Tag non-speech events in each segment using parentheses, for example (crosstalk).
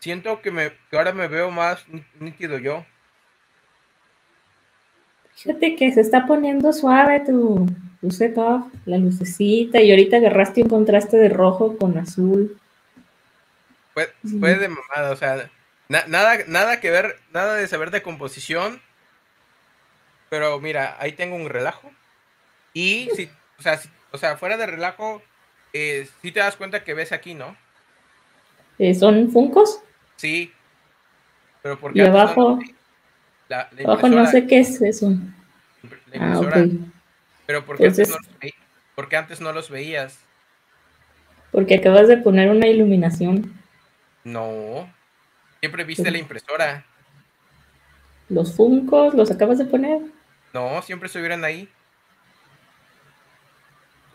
siento que, me, que ahora me veo más nítido yo. Fíjate que se está poniendo suave tu, tu setup, la lucecita, y ahorita agarraste un contraste de rojo con azul. Fue, fue de mamada, o sea, nada, nada que ver, nada de saber de composición. Pero mira, ahí tengo un relajo. Y si, o sea, o sea, fuera de relajo, eh, si te das cuenta que ves aquí, ¿no? Eh, ¿Son funcos? Sí. Pero porque y abajo, la, abajo no sé qué es eso. ah, okay. Pero porque, antes no los porque antes no los veías. Porque acabas de poner una iluminación. No. Siempre viste la impresora. ¿Los funcos los acabas de poner? No, siempre estuvieron ahí.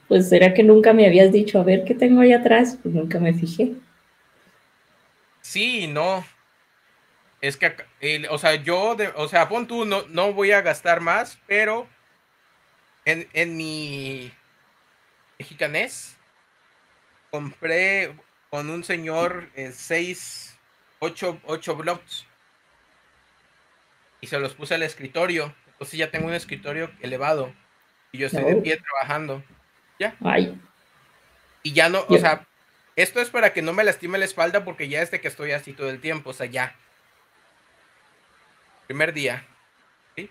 Pues será que nunca me habías dicho, a ver qué tengo ahí atrás, pues nunca me fijé. Sí, no. Es que, o sea, yo, o sea, pon tú, no, no voy a gastar más, pero en, en mi mexicanés compré con un señor eh, seis, ocho, ocho blocks y se los puse al escritorio. Entonces ya tengo un escritorio elevado y yo estoy de pie trabajando. Ya. Ay. Y ya no, o sea, esto es para que no me lastime la espalda porque ya es de que estoy así todo el tiempo, o sea, ya. Primer día. ¿sí?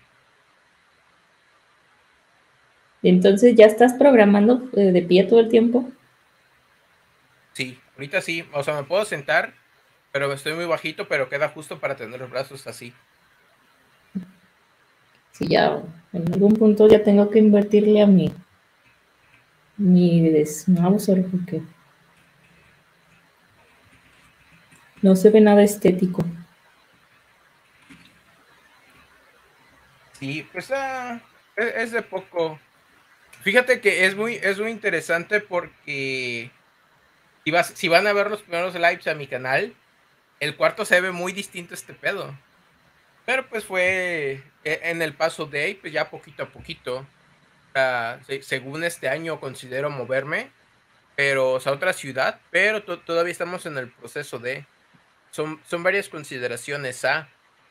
Entonces, ¿ya estás programando eh, de pie todo el tiempo? Sí, ahorita sí, o sea, me puedo sentar, pero estoy muy bajito, pero queda justo para tener los brazos así. Sí, ya en algún punto ya tengo que invertirle a mi mi desmouse porque no se ve nada estético. Sí, pues ah, es, de poco. Fíjate que es muy, es muy interesante porque si, vas, si van a ver los primeros lives a mi canal, el cuarto se ve muy distinto a este pedo. Pero pues fue e, en el paso de ahí, pues ya poquito a poquito según este año considero moverme, pero a otra ciudad, pero todavía estamos en el proceso de... Son, son varias consideraciones, ¿ah?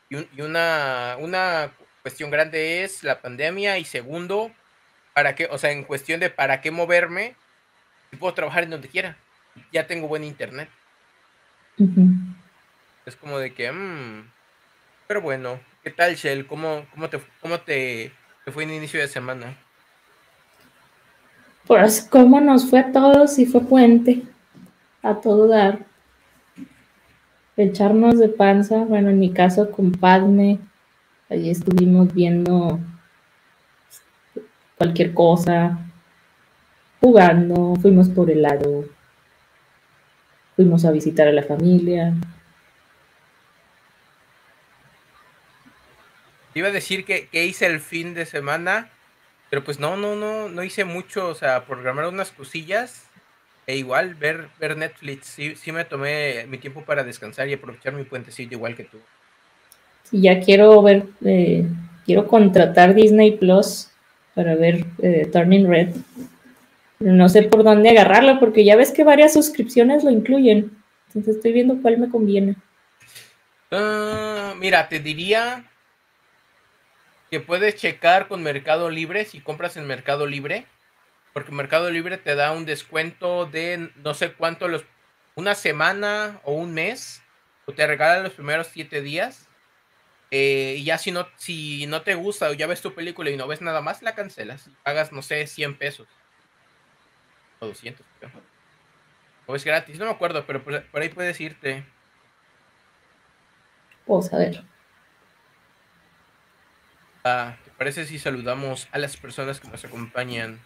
Y, una, una cuestión grande es la pandemia y segundo, para qué, o sea, en cuestión de para qué moverme, puedo trabajar en donde quiera. Ya tengo buen internet. Es como de que, mmm, pero bueno, ¿qué tal, Shell? ¿Cómo, cómo, te, cómo te, te fue en inicio de semana? Pues cómo nos fue a todos y fue puente, a todo dar. Echarnos de panza, bueno, en mi caso con Padme, allí estuvimos viendo cualquier cosa, jugando, fuimos por helado, fuimos a visitar a la familia. Iba a decir que, que hice el fin de semana pero pues no, no, no, no hice mucho, o sea, programar unas cosillas e igual ver, ver Netflix. Sí, sí me tomé mi tiempo para descansar y aprovechar mi puentecillo igual que tú. Sí, ya quiero ver, eh, quiero contratar Disney Plus para ver eh, Turning Red. no sé por dónde agarrarlo porque ya ves que varias suscripciones lo incluyen. Entonces estoy viendo cuál me conviene. Ah, mira, te diría que puedes checar con Mercado Libre si compras en Mercado Libre, porque Mercado Libre te da un descuento de no sé cuánto, los, una semana o un mes, o te regala los primeros siete días. Eh, y ya si no, si no te gusta o ya ves tu película y no ves nada más, la cancelas. Pagas, no sé, 100 pesos. O 200. O es gratis, no me acuerdo, pero por, por ahí puedes irte. Vamos a ver. Ah, ¿Te parece si saludamos a las personas que nos acompañan?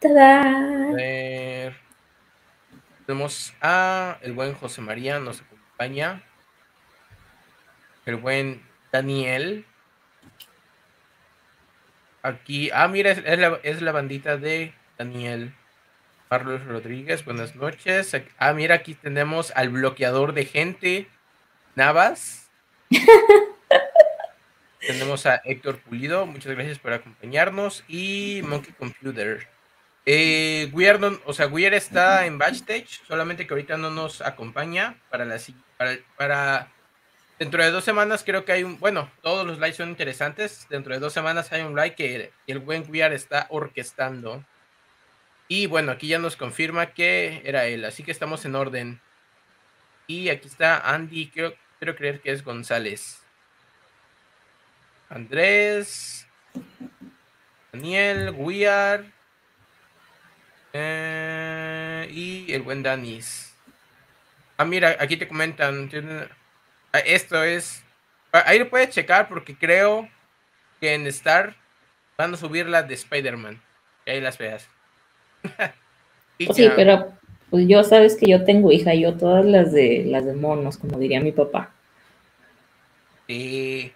¡Tada! Tenemos a el buen José María, nos acompaña. El buen Daniel. Aquí, ah, mira, es, la, es la bandita de Daniel. Carlos Rodríguez, buenas noches. Ah, mira, aquí tenemos al bloqueador de gente, Navas. (laughs) Tenemos a Héctor Pulido, muchas gracias por acompañarnos. Y Monkey Computer. Eh, o sea, Weir está en backstage, solamente que ahorita no nos acompaña para la para, para dentro de dos semanas creo que hay un, bueno, todos los likes son interesantes. Dentro de dos semanas hay un like que el buen Weir está orquestando. Y bueno, aquí ya nos confirma que era él, así que estamos en orden. Y aquí está Andy, quiero, quiero creer que es González. Andrés, Daniel, Weir eh, y el buen Danis. Ah, mira, aquí te comentan. Ah, esto es. Ah, ahí lo puedes checar porque creo que en Star van a subir la de Spider-Man. Y ahí las veas. (laughs) sí, pero pues yo sabes que yo tengo hija, yo todas las de las de monos, como diría mi papá. Sí.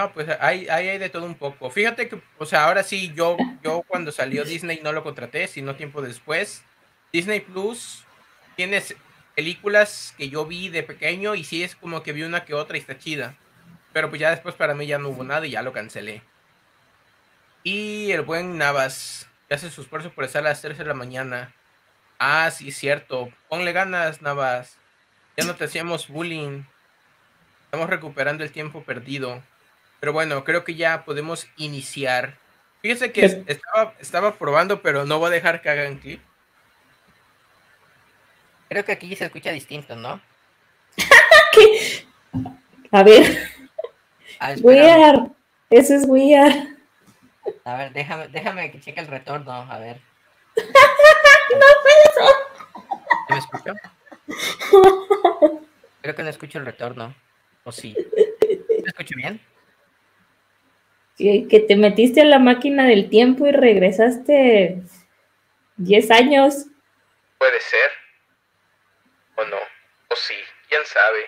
No, pues hay, hay, de todo un poco. Fíjate que, o sea, ahora sí, yo, yo cuando salió Disney no lo contraté, sino tiempo después. Disney Plus tiene películas que yo vi de pequeño y sí es como que vi una que otra y está chida. Pero pues ya después para mí ya no hubo nada y ya lo cancelé. Y el buen Navas, que hace su esfuerzo por estar a las 3 de la mañana. Ah, sí, cierto. Ponle ganas, Navas. Ya no te hacíamos bullying. Estamos recuperando el tiempo perdido. Pero bueno, creo que ya podemos iniciar. Fíjese que estaba, estaba probando, pero no voy a dejar que hagan clip. Creo que aquí se escucha distinto, ¿no? (laughs) ¿Qué? A ver. Ah, (laughs) weird. Eso es weird. A ver, déjame, déjame que cheque el retorno, a ver. (laughs) no puedo. ¿Me escucho? Creo que no escucho el retorno. ¿O sí? ¿Me escucho bien? Que te metiste a la máquina del tiempo y regresaste 10 años. Puede ser. O no. O sí. ¿Quién sabe?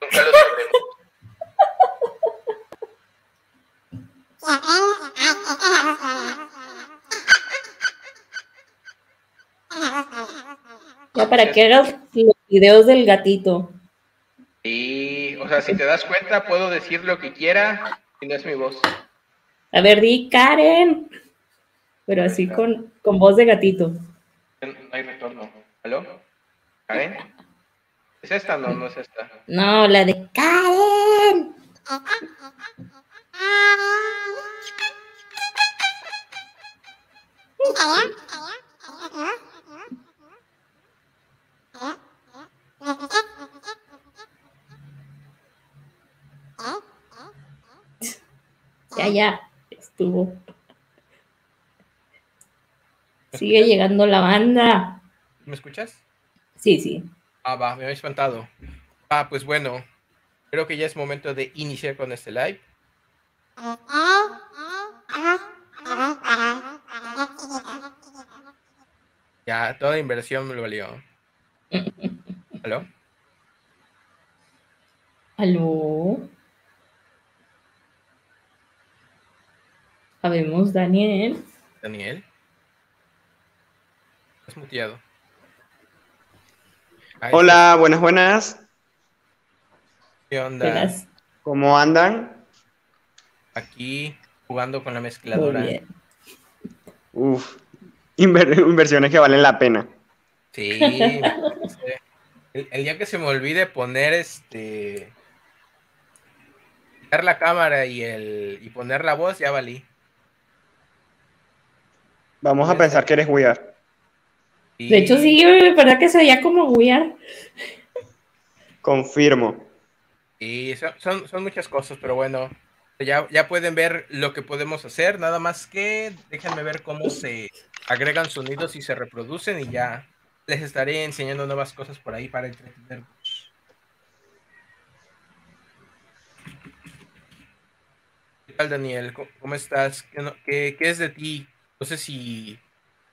Nunca lo sabremos. (laughs) Ya para que hagas los videos del gatito. Y, o sea, si te das cuenta, puedo decir lo que quiera y no es mi voz. A ver, di Karen. Pero así con, con voz de gatito. No hay retorno. ¿Aló? ¿Karen? ¿Es esta? No, no es esta. No, la de Karen. Ya, ya estuvo. Sigue llegando la banda. ¿Me escuchas? Sí, sí. Ah, va, me había espantado. Ah, pues bueno, creo que ya es momento de iniciar con este live. Ya, toda inversión me lo valió. (laughs) ¿Aló? ¿Aló? Sabemos, Daniel. Daniel. Estás muteado. Hola, buenas, buenas. ¿Qué onda? ¿Cómo andan? Aquí jugando con la mezcladora. Uf, inversiones que valen la pena. Sí. el, día que se me olvide poner este. Quitar la cámara y, el, y poner la voz, ya valí. Vamos a pensar que eres weird. De hecho, sí, verdad que se veía como weird. Confirmo. Y son, son, muchas cosas, pero bueno, ya, ya pueden ver lo que podemos hacer. Nada más que déjenme ver cómo se agregan sonidos y se reproducen y ya les estaré enseñando nuevas cosas por ahí para entretenerlos. ¿Qué tal, Daniel? ¿Cómo estás? ¿Qué, qué es de ti? No sé si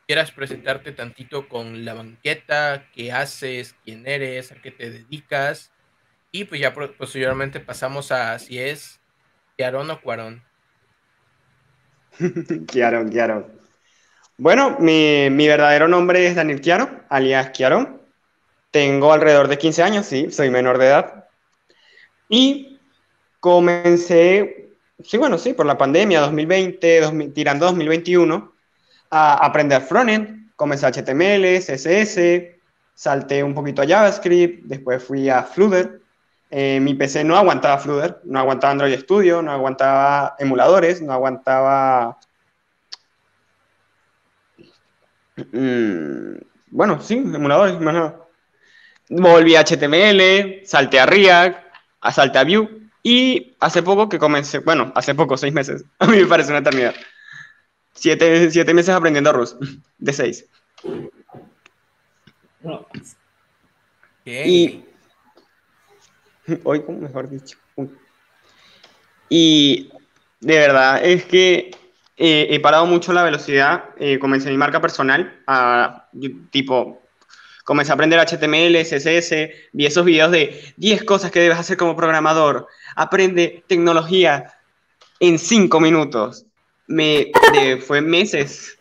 quieras presentarte tantito con la banqueta, qué haces, quién eres, a qué te dedicas. Y pues ya posteriormente pasamos a si es Kiarón o Cuarón. (laughs) Kiarón, Kiarón. Bueno, mi, verdadero nombre es Daniel Kiaro, alias Kiarón. Tengo alrededor de 15 años, sí, soy menor de edad. Y comencé, sí, bueno, sí, por la pandemia, 2020, tirando 2021, a aprender frontend, comencé HTML, CSS, salté un poquito a JavaScript, después fui a Flutter. Eh, mi PC no aguantaba Flutter, no aguantaba Android Studio, no aguantaba emuladores, no aguantaba... Mm, bueno, sí, emuladores, más nada. Volví a HTML, salté a React, salté a Vue y hace poco que comencé, bueno, hace poco, seis meses, (laughs) a mí me parece una eternidad. Siete, siete meses aprendiendo Rust, (laughs) de seis. Y (laughs) hoy, mejor dicho. Y de verdad es que eh, he parado mucho la velocidad. Eh, comencé mi marca personal a tipo comencé a aprender HTML, CSS, vi esos videos de 10 cosas que debes hacer como programador, aprende tecnología en 5 minutos. Me fue meses.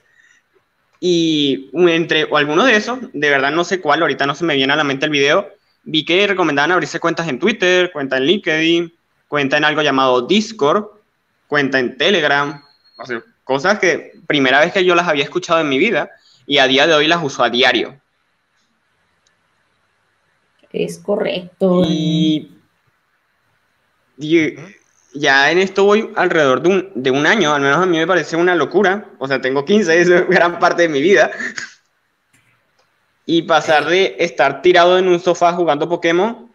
Y entre o alguno de esos, de verdad no sé cuál, ahorita no se me viene a la mente el video, vi que recomendaban abrirse cuentas en Twitter, cuenta en LinkedIn, cuenta en algo llamado Discord, cuenta en Telegram, cosas que primera vez que yo las había escuchado en mi vida y a día de hoy las uso a diario. Es correcto. Y, ya en esto voy alrededor de un, de un, año, al menos a mí me parece una locura. O sea, tengo 15, (laughs) es gran parte de mi vida. Y pasar de estar tirado en un sofá jugando Pokémon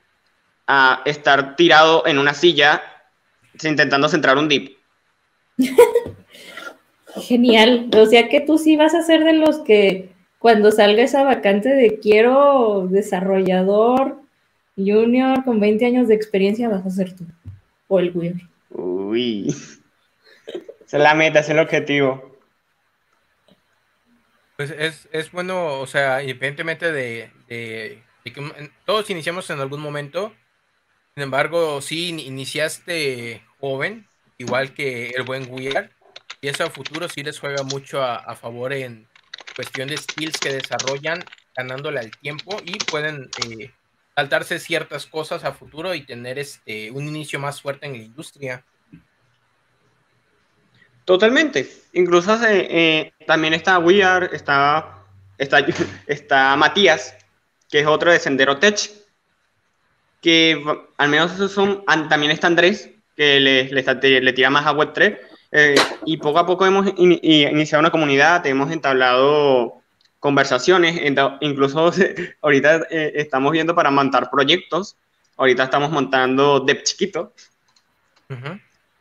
a estar tirado en una silla intentando centrar un dip. (laughs) Genial. O sea que tú sí vas a ser de los que cuando salga esa vacante de quiero desarrollador junior con 20 años de experiencia, vas a ser tú. O el Weir. Uy. Esa es la meta, es el objetivo. Pues es, bueno, o sea, independientemente de, que todos iniciamos en algún momento, sin embargo, sí iniciaste joven, igual que el buen Weir, y eso a futuro sí les juega mucho a favor en, cuestión de skills que desarrollan ganándole al tiempo y pueden eh, saltarse ciertas cosas a futuro y tener este un inicio más fuerte en la industria. Totalmente. Incluso eh, también está Weir, está, está, (laughs) está Matías, que es otro de Sendero Tech, que al menos esos son, también está Andrés, que le, le, le tira más a Web3, eh, y poco a poco hemos iniciado una comunidad, hemos entablado conversaciones, incluso (laughs) ahorita eh, estamos viendo para montar proyectos, ahorita estamos montando Dep Chiquito,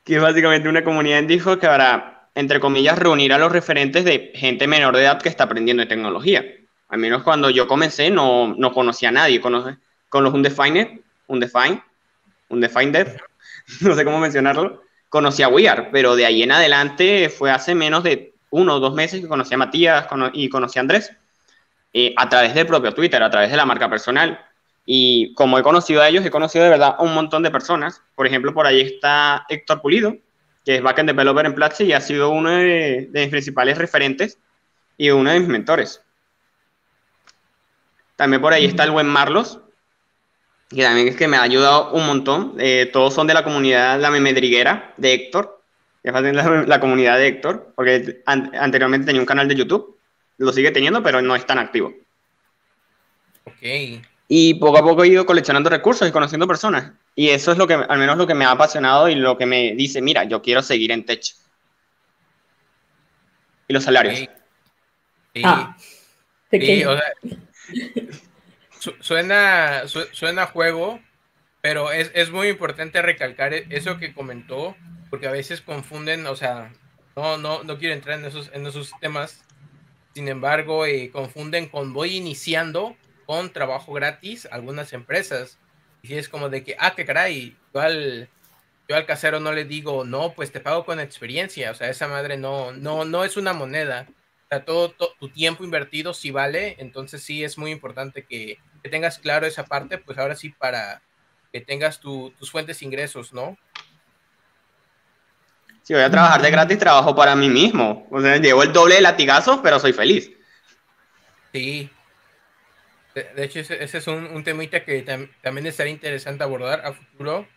que es básicamente una comunidad en Discord que para, entre comillas, reunir a los referentes de gente menor de edad que está aprendiendo de tecnología. Al menos cuando yo comencé no, no conocía a nadie, con los Undefiner, Undefine, Undefined, (laughs) no sé cómo mencionarlo, conocí a Weir, pero de ahí en adelante fue hace menos de uno o dos meses que conocí a Matías y conocí a Andrés eh, a través del propio Twitter, a través de la marca personal. Y como he conocido a ellos, he conocido de verdad a un montón de personas. Por ejemplo, por ahí está Héctor Pulido, que es backend developer en Platzi y ha sido uno de, mis principales referentes y uno de mis mentores. También por ahí está el buen Marlos, que también es que me ha ayudado un montón. Eh, todos son de la comunidad La Memedriguera de Héctor, es la, la comunidad de Héctor, porque anteriormente tenía un canal de YouTube, lo sigue teniendo, pero no es tan activo. Ok. Y poco a poco he ido coleccionando recursos y conociendo personas. Y eso es lo que, al menos lo que me ha apasionado y lo que me dice, mira, yo quiero seguir en Tech. Y los salarios. Sí. Ah, sí, o sea, suena, suena juego, pero es, muy importante recalcar eso que comentó, porque a veces confunden, o sea, no, no, no quiero entrar en esos, en esos temas, sin embargo, eh, confunden con voy iniciando con trabajo gratis algunas empresas. Y es como de que, ah, qué caray, yo al, yo al casero no le digo, no, pues te pago con experiencia, o sea, esa madre no, no, no es una moneda. O sea, todo, todo tu tiempo invertido sí vale, entonces sí es muy importante que, que tengas claro esa parte, pues ahora sí para que tengas tus fuentes de ingresos, ¿no? Si voy a trabajar de gratis, trabajo para mí mismo. O sea, llevo el doble de latigazos, pero soy feliz. Sí. De, hecho, ese, es un, un, temita que también estaría interesante abordar a futuro.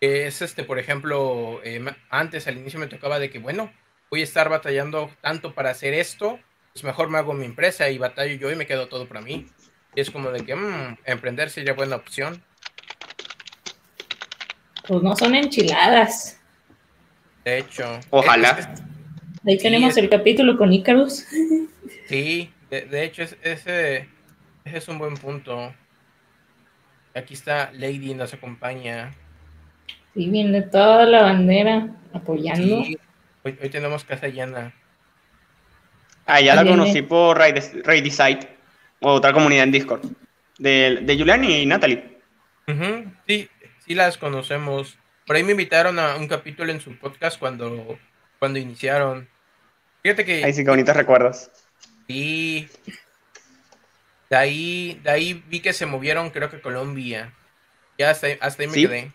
Que es este, por ejemplo, eh, antes al inicio me tocaba de que, bueno, voy a estar batallando tanto para hacer esto, pues mejor me hago mi empresa y batallo yo y me quedo todo para mí. Y es como de que mm, emprender sería buena opción. Pues no son enchiladas. De hecho. Ojalá. Ahí tenemos el capítulo con Icarus. Sí, de, hecho, ese, ese es un buen punto. Aquí está Lady, nos acompaña. Sí, viene toda la bandera apoyando. Hoy, tenemos casa llena. Ah, ya la conocí por Raid Site, otra comunidad en Discord, de, de Julian y Natalie. Sí, sí las conocemos. Por ahí me invitaron a un capítulo en su podcast cuando, cuando iniciaron. Fíjate que... Ahí sí, que bonitos recuerdos. Sí. De ahí, de ahí vi que se movieron, creo que Colombia. Ya hasta, hasta ahí me quedé.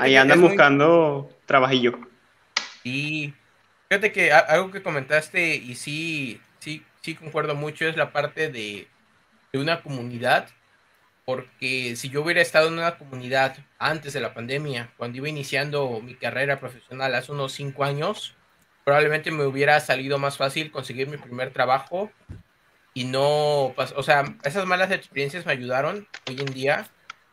ahí andan buscando trabajillo. Sí. Fíjate que algo que comentaste y sí, sí, sí concuerdo mucho es la parte de, de una comunidad. Porque si yo hubiera estado en una comunidad antes de la pandemia, cuando iba iniciando mi carrera profesional hace unos cinco años, probablemente me hubiera salido más fácil conseguir mi primer trabajo y no, o sea, esas malas experiencias me ayudaron hoy en día.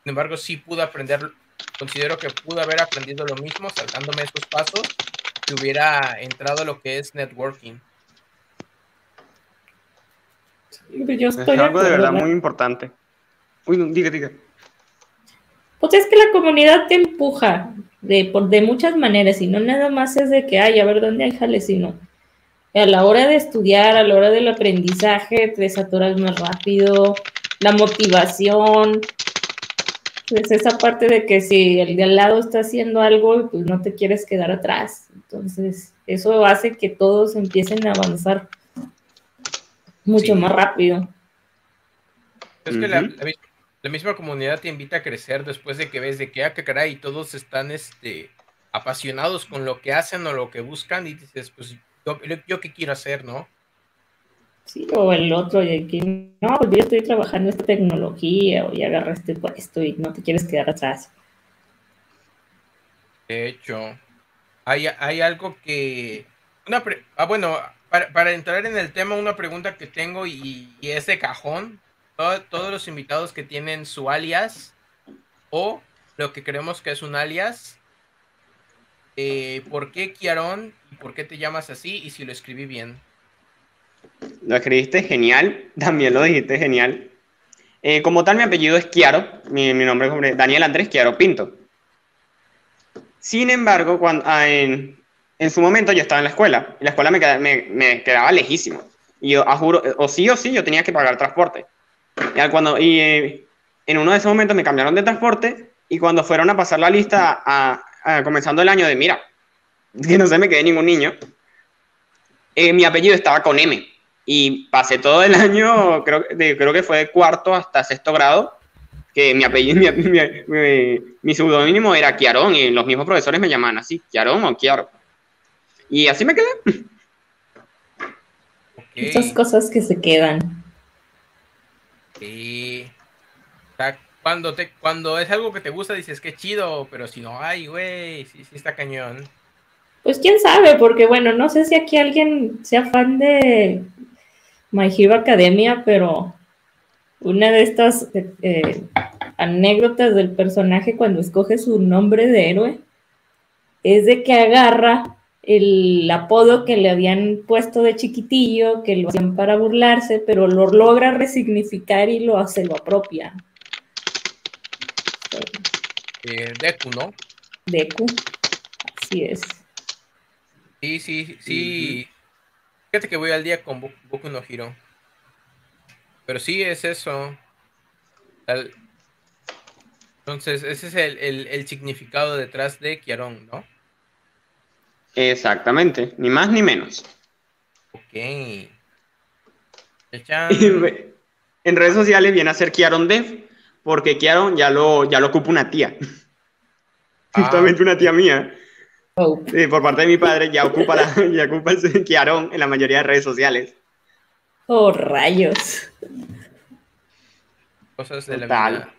Sin embargo, sí pude aprender, considero que pude haber aprendido lo mismo saltándome esos pasos si hubiera entrado a lo que es networking. es algo de verdad muy importante. Uy, diga, diga. Pues es que la comunidad te empuja de, por, de muchas maneras y no nada más es de que, ay, a ver dónde hay jale, sino a la hora de estudiar, a la hora del aprendizaje, te saturas más rápido, la motivación, pues esa parte de que si el de al lado está haciendo algo, pues no te quieres quedar atrás. Entonces, eso hace que todos empiecen a avanzar mucho más rápido. Es que la, misma comunidad te invita a crecer después de que ves de que, ah, que caray, todos están este, apasionados con lo que hacen o lo que buscan y dices, pues yo, qué quiero hacer, ¿no? Sí, o el otro, y que no, yo estoy trabajando esta tecnología, o ya agarraste puesto y no te quieres quedar atrás. De hecho, hay, algo que. Una ah, bueno, para, entrar en el tema, una pregunta que tengo y, es de cajón. Todos los invitados que tienen su alias o lo que creemos que es un alias, eh, ¿por qué Kiaron y por qué te llamas así y si lo escribí bien? Lo escribiste genial, (laughs) también lo dijiste genial. Eh, como tal, mi apellido es Kiaro, mi, nombre es Daniel Andrés Kiaro Pinto. Sin embargo, cuando, ah, en, su momento yo estaba en la escuela, y la escuela me, quedaba, lejísimo. Y yo, juro, o sí o sí, yo tenía que pagar transporte. Y, cuando, y eh, en uno de esos momentos me cambiaron de transporte, y cuando fueron a pasar la lista a, comenzando el año de, mira, (laughs) que no se me quede ningún niño, eh, mi apellido estaba con M. Y pasé todo el (laughs) año, creo, creo que fue de cuarto hasta sexto grado, que mi apellido, (laughs) mi, mi, mi, pseudónimo era Kiarón y los mismos profesores me llamaban así, Kiarón o Kiaro. Y así me quedé. Muchas cosas que se quedan. Sí cuando, te, cuando es algo que te gusta, dices que chido, pero si no hay, güey, sí, sí está cañón. Pues quién sabe, porque bueno, no sé si aquí alguien sea fan de My Hero Academia, pero una de estas eh, anécdotas del personaje cuando escoge su nombre de héroe es de que agarra el apodo que le habían puesto de chiquitillo, que lo hacían para burlarse, pero lo logra resignificar y lo hace, lo apropia. Eh, Deku, ¿no? Deku, así es. Sí, sí, sí. Fíjate que voy al día con Boku no Hiro. Pero sí es eso. Entonces, ese es el, significado detrás de Kiaron, ¿no? Exactamente, ni más ni menos. Ok. (laughs) en redes sociales viene a ser Kiaron Dev, porque Kiaron ya lo, ya lo ocupa una tía. (laughs) Ah. Justamente una tía mía. Oh. por parte de mi padre ya ocupa, la, (laughs) ya ocupa el Kiaron en la mayoría de redes sociales. Oh, rayos. Cosas de la vida.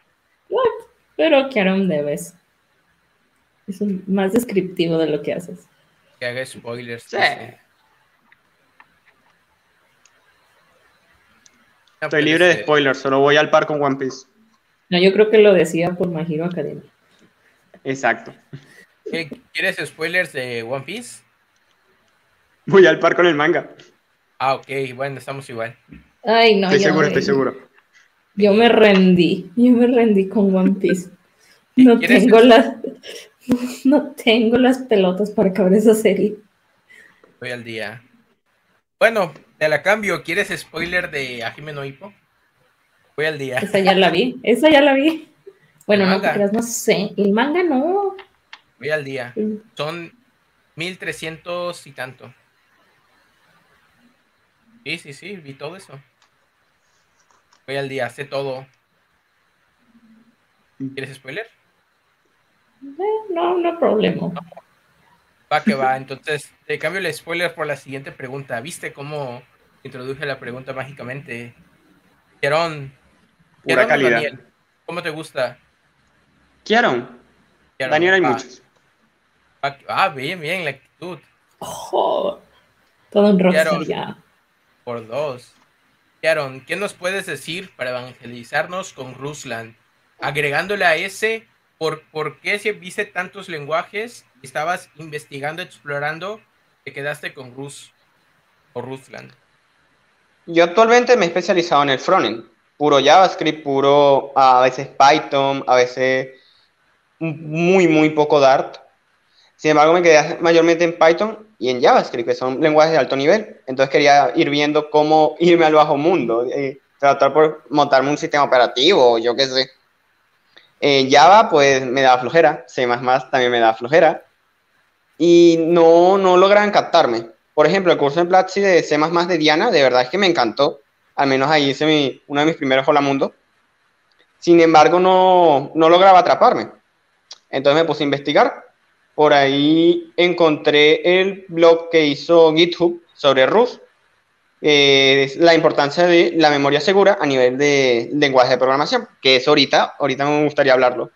Pero Kiaron debes. Es más descriptivo de lo que haces que haga spoilers. Sí. Estoy libre de este- spoilers, solo voy al par con One Piece. No, yo creo que lo decía por Magiro Academy. Exacto. ¿Quieres spoilers de One Piece? Voy al par con el manga. Ah, ok, bueno, estamos igual. Ay, no. Estoy seguro, estoy seguro. Yo me rendí, yo me rendí con One Piece. No tengo, las, (laughs) no tengo las pelotas para acabar esa serie. Voy al día. Bueno, te la cambio. ¿Quieres spoiler de Ajime no Hippo? Voy al día. Esa ya la vi, (laughs) esa ya la vi. Bueno, no, creas, no sé. El manga no. Voy al día. Son 1300 y tanto. Sí, sí, sí, vi todo eso. Voy al día, sé todo. ¿Quieres spoiler? Eh, no, no problema. Va que va. Entonces, te cambio el spoiler por la siguiente pregunta. ¿Viste cómo introduje la pregunta mágicamente? Quierón. Pura calidad. Daniel, ¿Cómo te gusta? Quierón. Daniel hay Ah, muchos. va que- Ah, bien, bien, la actitud. Oh, todo Claro. ya. Por dos. Aaron, ¿qué nos puedes decir para evangelizarnos con Ruslan? Agregándole a ese, ¿por, por qué si viste tantos lenguajes, estabas investigando, explorando, te quedaste con Rus o Ruslan? Yo actualmente me he especializado en el frontend. Puro JavaScript, puro a veces Python, a veces muy, muy poco Dart. Sin embargo, me quedé mayormente en Python y en JavaScript, que son lenguajes de alto nivel. Entonces quería ir viendo cómo (laughs) irme al bajo mundo, eh, tratar por montarme un sistema operativo, yo qué sé. Java, pues me da flojera, C++ también me da flojera. Y no, no lograban captarme. Por ejemplo, el curso en Platzi de C++ de Diana, de verdad es que me encantó. Al menos ahí hice uno de mis primeros Hola Mundo. Sin embargo, no, no lograba atraparme. Entonces me puse a investigar. Por ahí encontré el blog que hizo GitHub sobre Rust. Eh, la importancia de la memoria segura a nivel de lenguaje de programación, que es ahorita, ahorita me gustaría hablarlo.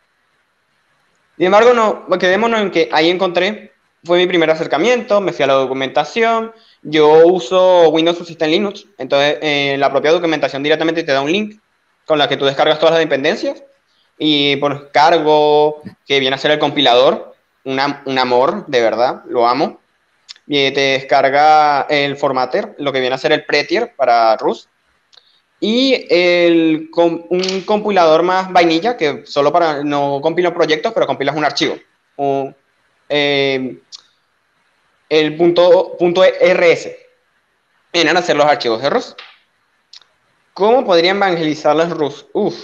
Sin embargo, no, quedémonos en que ahí encontré, fue mi primer acercamiento, me fui a la documentación, yo uso Windows Subsystem Linux, entonces eh, la propia documentación directamente te da un link con la que tú descargas todas las dependencias y por cargo, que viene a ser el compilador, una- un amor, de verdad, lo amo. Y te descarga el formatter, lo que viene a ser el Prettier para Rust. Y el, un compilador más vainilla, que solo para, no compila proyectos, pero compilas un archivo. Un- eh, el punto, punto RS. Vienen a ser los archivos de Rust. ¿Cómo podrían evangelizar las Rust? Uf.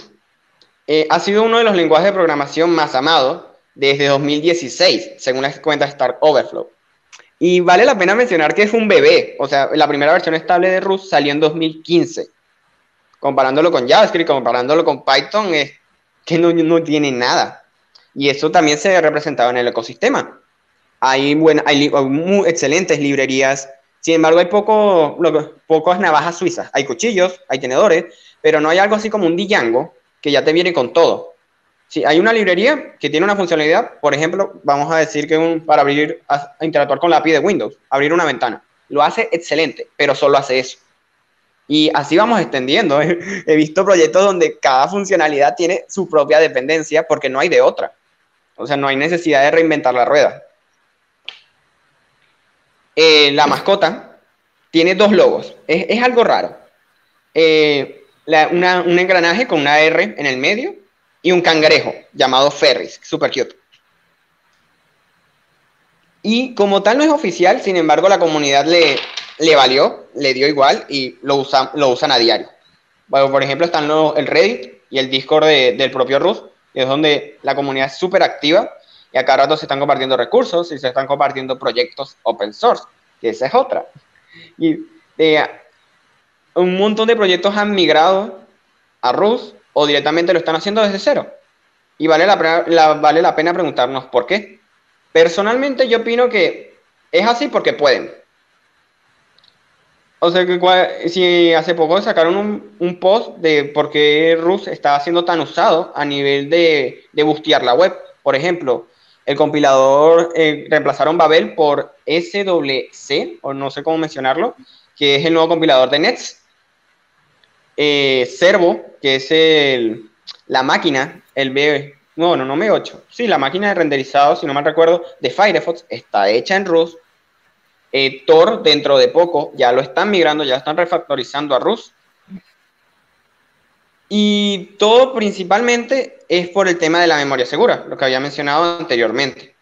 Eh, ha sido uno de los lenguajes de programación más amados desde 2016, según las cuentas Stack Overflow. Y vale la pena mencionar que es un bebé, o sea, la primera versión estable de Rust salió en 2015. Comparándolo con JavaScript, comparándolo con Python, es que no, no tiene nada. Y eso también se ha representado en el ecosistema. Hay, buen, hay muy excelentes librerías, sin embargo hay poco, lo pocas navajas suizas. Hay cuchillos, hay tenedores, pero no hay algo así como un Django que ya te viene con todo. Si hay una librería que tiene una funcionalidad, por ejemplo, vamos a decir que un, para abrir, a, interactuar con la API de Windows, abrir una ventana. Lo hace excelente, pero solo hace eso. Y así vamos extendiendo. (laughs) He visto proyectos donde cada funcionalidad tiene su propia dependencia porque no hay de otra. O sea, no hay necesidad de reinventar la rueda. Eh, la mascota tiene dos logos. Es, algo raro. Eh, un engranaje con una R en el medio y un cangrejo llamado Ferris, super cute. Y como tal no es oficial, sin embargo la comunidad le, le valió, le dio igual y lo, usa, lo usan a diario. Bueno, por ejemplo, están los- el Reddit y el Discord de- del propio Rust, que es donde la comunidad es súper activa y a cada rato se están compartiendo recursos y se están compartiendo proyectos open source, que esa es otra. Y eh, un montón de proyectos han migrado a Rust o directamente lo están haciendo desde cero. Y vale la, vale la pena preguntarnos por qué. Personalmente yo opino que es así porque pueden. O sea que si hace poco sacaron un, un post de por qué Rust está siendo tan usado a nivel de, de bustear la web. Por ejemplo, el compilador eh, reemplazaron Babel por SWC, o no sé cómo mencionarlo, que es el nuevo compilador de Nets. eh, Servo, que es el, la máquina, el B, no, no, no M8, sí, la máquina de renderizado, si no mal recuerdo, de Firefox, está hecha en Rust. Eh, Tor, dentro de poco, ya lo están migrando, ya están refactorizando a Rust. Y todo principalmente es por el tema de la memoria segura, lo que había mencionado anteriormente.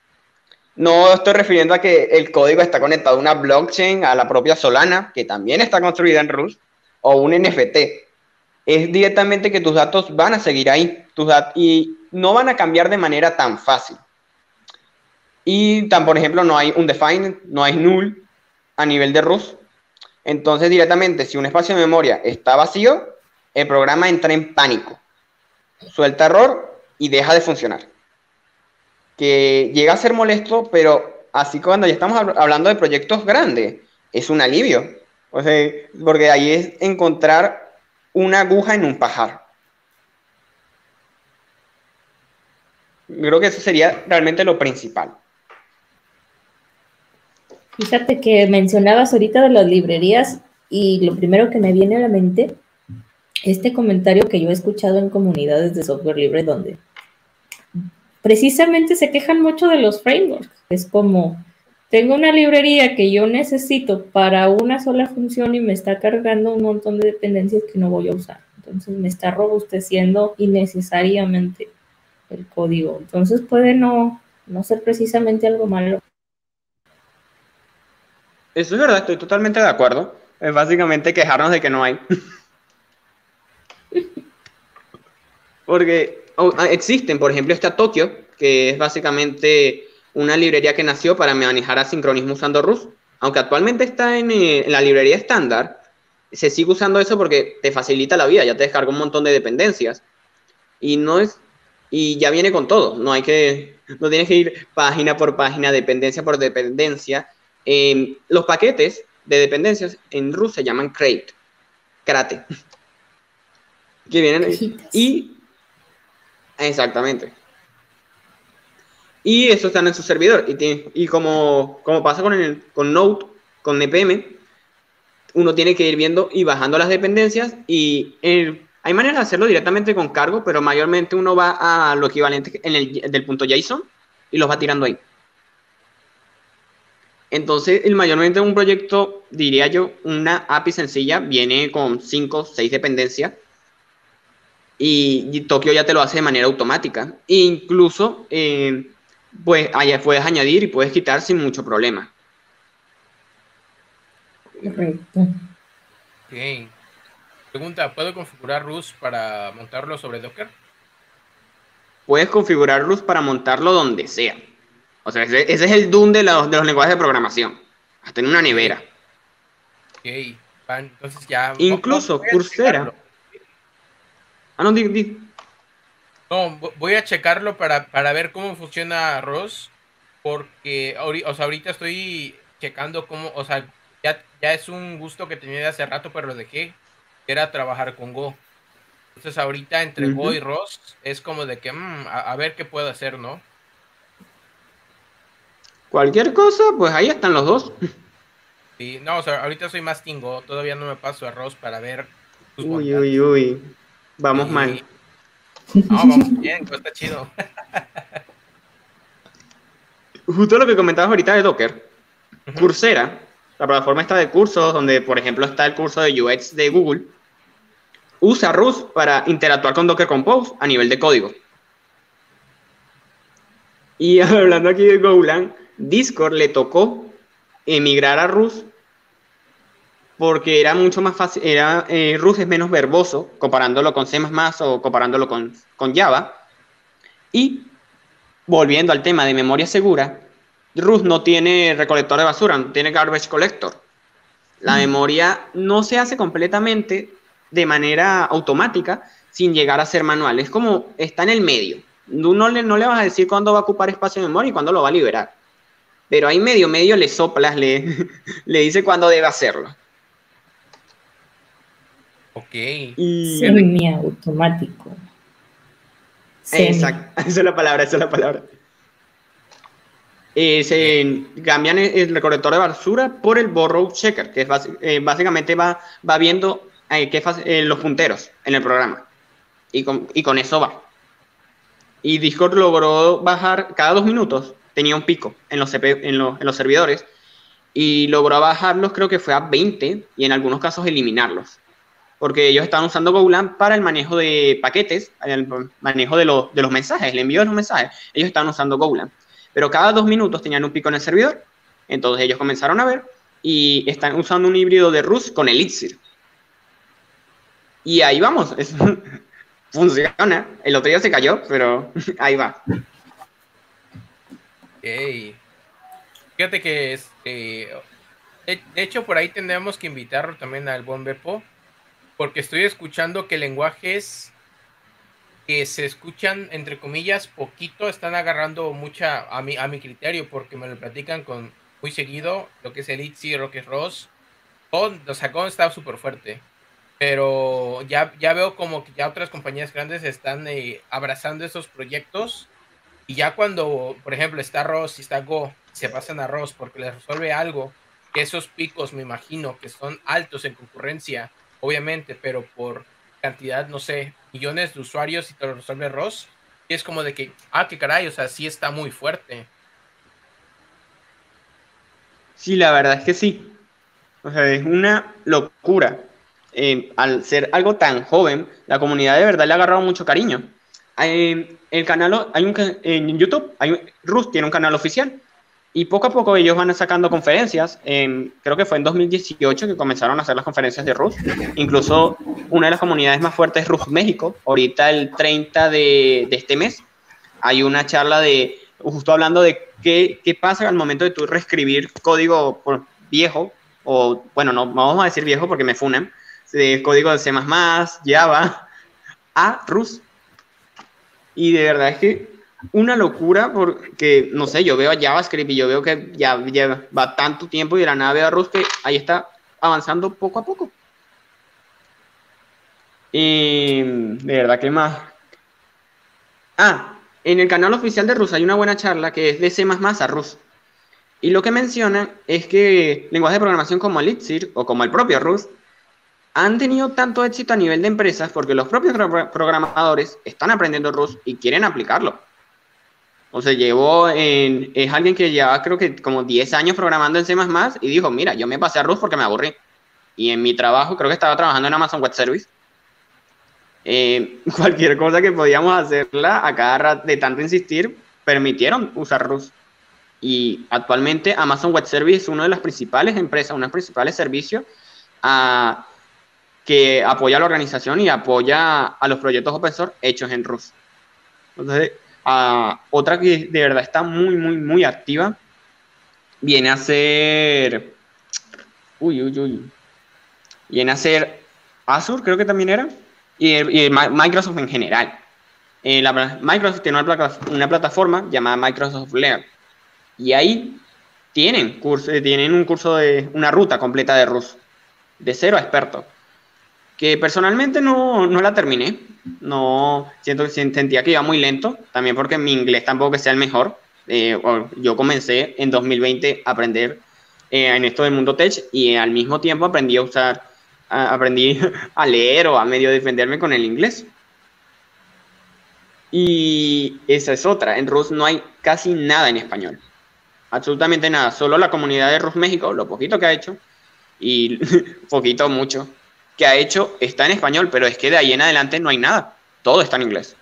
No estoy refiriendo a que el código está conectado a una blockchain, a la propia Solana, que también está construida en Rust, o un NFT. Es directamente que tus datos van a seguir ahí tus y no van a cambiar de manera tan fácil. Y tan, por ejemplo, no hay un define, no hay null a nivel de Rust. Entonces, directamente, si un espacio de memoria está vacío, el programa entra en pánico, suelta error y deja de funcionar. Que llega a ser molesto, pero así cuando ya estamos hablando de proyectos grandes, es un alivio. O sea, porque ahí es encontrar una aguja en un pajar. Creo que eso sería realmente lo principal. Fíjate que mencionabas ahorita de las librerías y lo primero que me viene a la mente este comentario que yo he escuchado en comunidades de software libre donde precisamente se quejan mucho de los frameworks. Es como, tengo una librería que yo necesito para una sola función y me está cargando un montón de dependencias que no voy a usar. Entonces me está robusteciendo innecesariamente el código. Entonces puede no, no ser precisamente algo malo. Eso es verdad, estoy totalmente de acuerdo. Es básicamente quejarnos de que no hay. (laughs) Porque ah, existen, por ejemplo, está Tokio, que es básicamente una librería que nació para manejar asincronismo usando Rust, aunque actualmente está en, eh, la librería estándar, se sigue usando eso porque te facilita la vida, ya te descarga un montón de dependencias. Y no es y ya viene con todo, no hay que no tienes que ir página por página, dependencia por dependencia. Em, los paquetes de dependencias en Rust se llaman crate, crate. (laughs) Que vienen y exactamente y eso están en su servidor y, y como, como pasa con, el, con Node con NPM uno tiene que ir viendo y bajando las dependencias y hay maneras de hacerlo directamente con cargo pero mayormente uno va a lo equivalente en el del punto JSON y los va tirando ahí entonces, el mayormente un proyecto, diría yo, una API sencilla, viene con 5 o 6 dependencias y, Tokio ya te lo hace de manera automática. Incluso, eh, pues, allá puedes añadir y puedes quitar sin mucho problema. Correcto. Ok. Pregunta, ¿puedo configurar Rust para montarlo sobre Docker? Puedes configurar Rust para montarlo donde sea. O sea, ese, es el Doom de los, de los lenguajes de programación. Hasta en una nevera. Ok, entonces ya... Incluso Coursera Ah, no, di, No, voy a checarlo para, ver cómo funciona ROS, porque o sea, ahorita estoy checando cómo, o sea, ya, ya es un gusto que tenía de hace rato, pero lo dejé, era trabajar con Go. Entonces ahorita entre Go y ROS es como de que, mm, a, ver qué puedo hacer, ¿no? Cualquier cosa, pues ahí están los dos. Sí, no, o sea, ahorita soy más Tingo, todavía no me paso a ROS para ver. uy, uy, uy. Vamos mal. No, vamos bien, pues está chido. (laughs) Justo lo que comentabas ahorita de Docker. Coursera, la plataforma está de cursos, donde por ejemplo está el curso de UX de Google, usa Rust para interactuar con Docker Compose a nivel de código. Y (laughs) hablando aquí de Golang, Discord le tocó emigrar a Rust porque era mucho más fácil, era, eh, Rust es menos verboso comparándolo con C++ o comparándolo con, con Java. Y volviendo al tema de memoria segura, Rust no tiene recolector de basura, no tiene garbage collector. La memoria no se hace completamente de manera automática sin llegar a ser manual. Es como está en el medio. No le, no le vas a decir cuándo va a ocupar espacio de memoria y cuándo lo va a liberar. Pero ahí medio, medio le soplas, le, (laughs) le dice cuándo debe hacerlo. Ok. Semi-automático. Exacto, (laughs) esa es la palabra, esa es la palabra. Eh, se cambian el recolector de basura por el borrow checker, que es eh, básicamente va, va viendo eh, qué fase- eh, los punteros en el programa. Y con, y con eso va. Y Discord logró bajar cada dos minutos, tenía un pico en los, CP en los, en los servidores, y logró bajarlos, creo que fue a 20, y en algunos casos eliminarlos. Porque ellos estaban usando Golang para el manejo de paquetes, el manejo de, los- de los mensajes, el envío de los mensajes. Ellos estaban usando Golang. Pero cada dos minutos tenían un pico en el servidor. Entonces ellos comenzaron a ver y están usando un híbrido de Rust con Elixir. Y ahí vamos. (laughs) funciona. El otro día se cayó, pero (laughs) ahí va. Ok. Fíjate que este. De, hecho, por ahí tendríamos que invitarlo también al buen Bepo. Porque estoy escuchando que lenguajes que se escuchan, entre comillas, poquito, están agarrando mucha a mi, a mi criterio, porque me lo platican con muy seguido, lo que es Elixir, lo que es Ross. Con, o sea, Gon está súper fuerte. Pero ya, ya veo como que ya otras compañías grandes están eh, abrazando esos proyectos. Y ya cuando, por ejemplo, está Ross y está Go, se pasan a Ross porque les resuelve algo, que esos picos me imagino que son altos en concurrencia, obviamente, pero por cantidad, no sé, millones de usuarios y te lo resuelve Ross, es como de que, ah, qué caray, o sea, sí está muy fuerte. Sí, la verdad es que sí. O sea, es una locura. Eh, al ser algo tan joven, la comunidad de verdad le ha agarrado mucho cariño. Eh, el canal, hay un, en YouTube, hay Rust tiene un canal oficial y poco a poco ellos van sacando conferencias. En- creo que fue en 2018 que comenzaron a hacer las conferencias de Rust. Incluso una de las comunidades más fuertes es Rust México. Ahorita el 30 de, de este mes hay una charla de, justo hablando de qué, qué pasa al momento de tú reescribir código por- viejo, o bueno, no vamos a decir viejo porque me funan, de código de C++, Java, (laughs) a Rust. Y de verdad es que una locura porque, no sé, yo veo a JavaScript y yo veo que ya lleva tanto tiempo y de la nada veo a Rust que ahí está avanzando poco a poco. Y de verdad que más. Ah, en el canal oficial de Rust hay una buena charla que es de C++ a Rust. Y lo que mencionan es que lenguajes de programación como Elixir o como el propio Rust han tenido tanto éxito a nivel de empresas porque los propios pro- programadores están aprendiendo Rust y quieren aplicarlo. O sea, llevó en, es alguien que llevaba creo que como 10 años programando en C++ y dijo, mira, yo me pasé a Rust porque me aburrí. Y en mi trabajo, creo que estaba trabajando en Amazon Web Service, eh, (laughs) cualquier cosa que podíamos hacerla a cada rato de tanto insistir, permitieron usar Rust. Y actualmente Amazon Web Service es una de las principales empresas, uno de los principales servicios que apoya a la organización y apoya a los proyectos open source hechos en Rust. Entonces, ah, otra que de verdad está muy, muy, muy activa viene a ser. Uy, uy, uy. Viene a ser Azure, creo que también era, y, Microsoft en general. Eh, la- Microsoft tiene una, una plataforma llamada Microsoft Learn. Y ahí tienen, curso, eh, tienen un curso de una ruta completa de Rust, de cero a experto. Que personalmente no, no la terminé. No, siento que sentía que iba muy lento, también porque mi inglés tampoco que sea el mejor. Eh, yo comencé en 2020 a aprender eh, en esto del mundo tech y al mismo tiempo aprendí a usar, a- aprendí (laughs) a leer o a medio defenderme con el inglés. Y esa es otra, en Rust no hay casi nada en español absolutamente nada. Solo la comunidad de Rust México, lo poquito que ha hecho, y (laughs) poquito, mucho, que ha hecho, está en español, pero es que de ahí en adelante no hay nada. Todo está en inglés.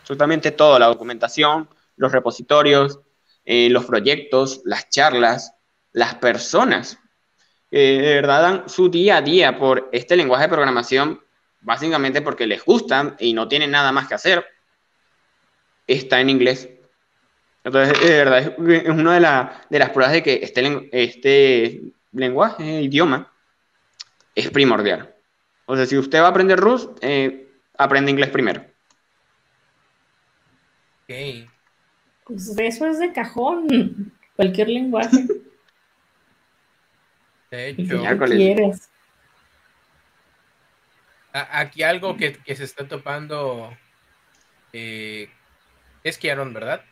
Absolutamente todo, la documentación, los repositorios, eh, los proyectos, las charlas, las personas, que de verdad dan su día a día por este lenguaje de programación, básicamente porque les gusta y no tienen nada más que hacer, está en inglés. Entonces, de verdad, es, una de, la- de las pruebas de que este, este lenguaje, idioma, es primordial. O sea, si usted va a aprender Rust, eh, aprende inglés primero. Ok. Pues eso es de cajón. (laughs) Cualquier lenguaje. (laughs) De hecho, a- aquí algo que, que se está topando eh, es Kiaron, ¿verdad?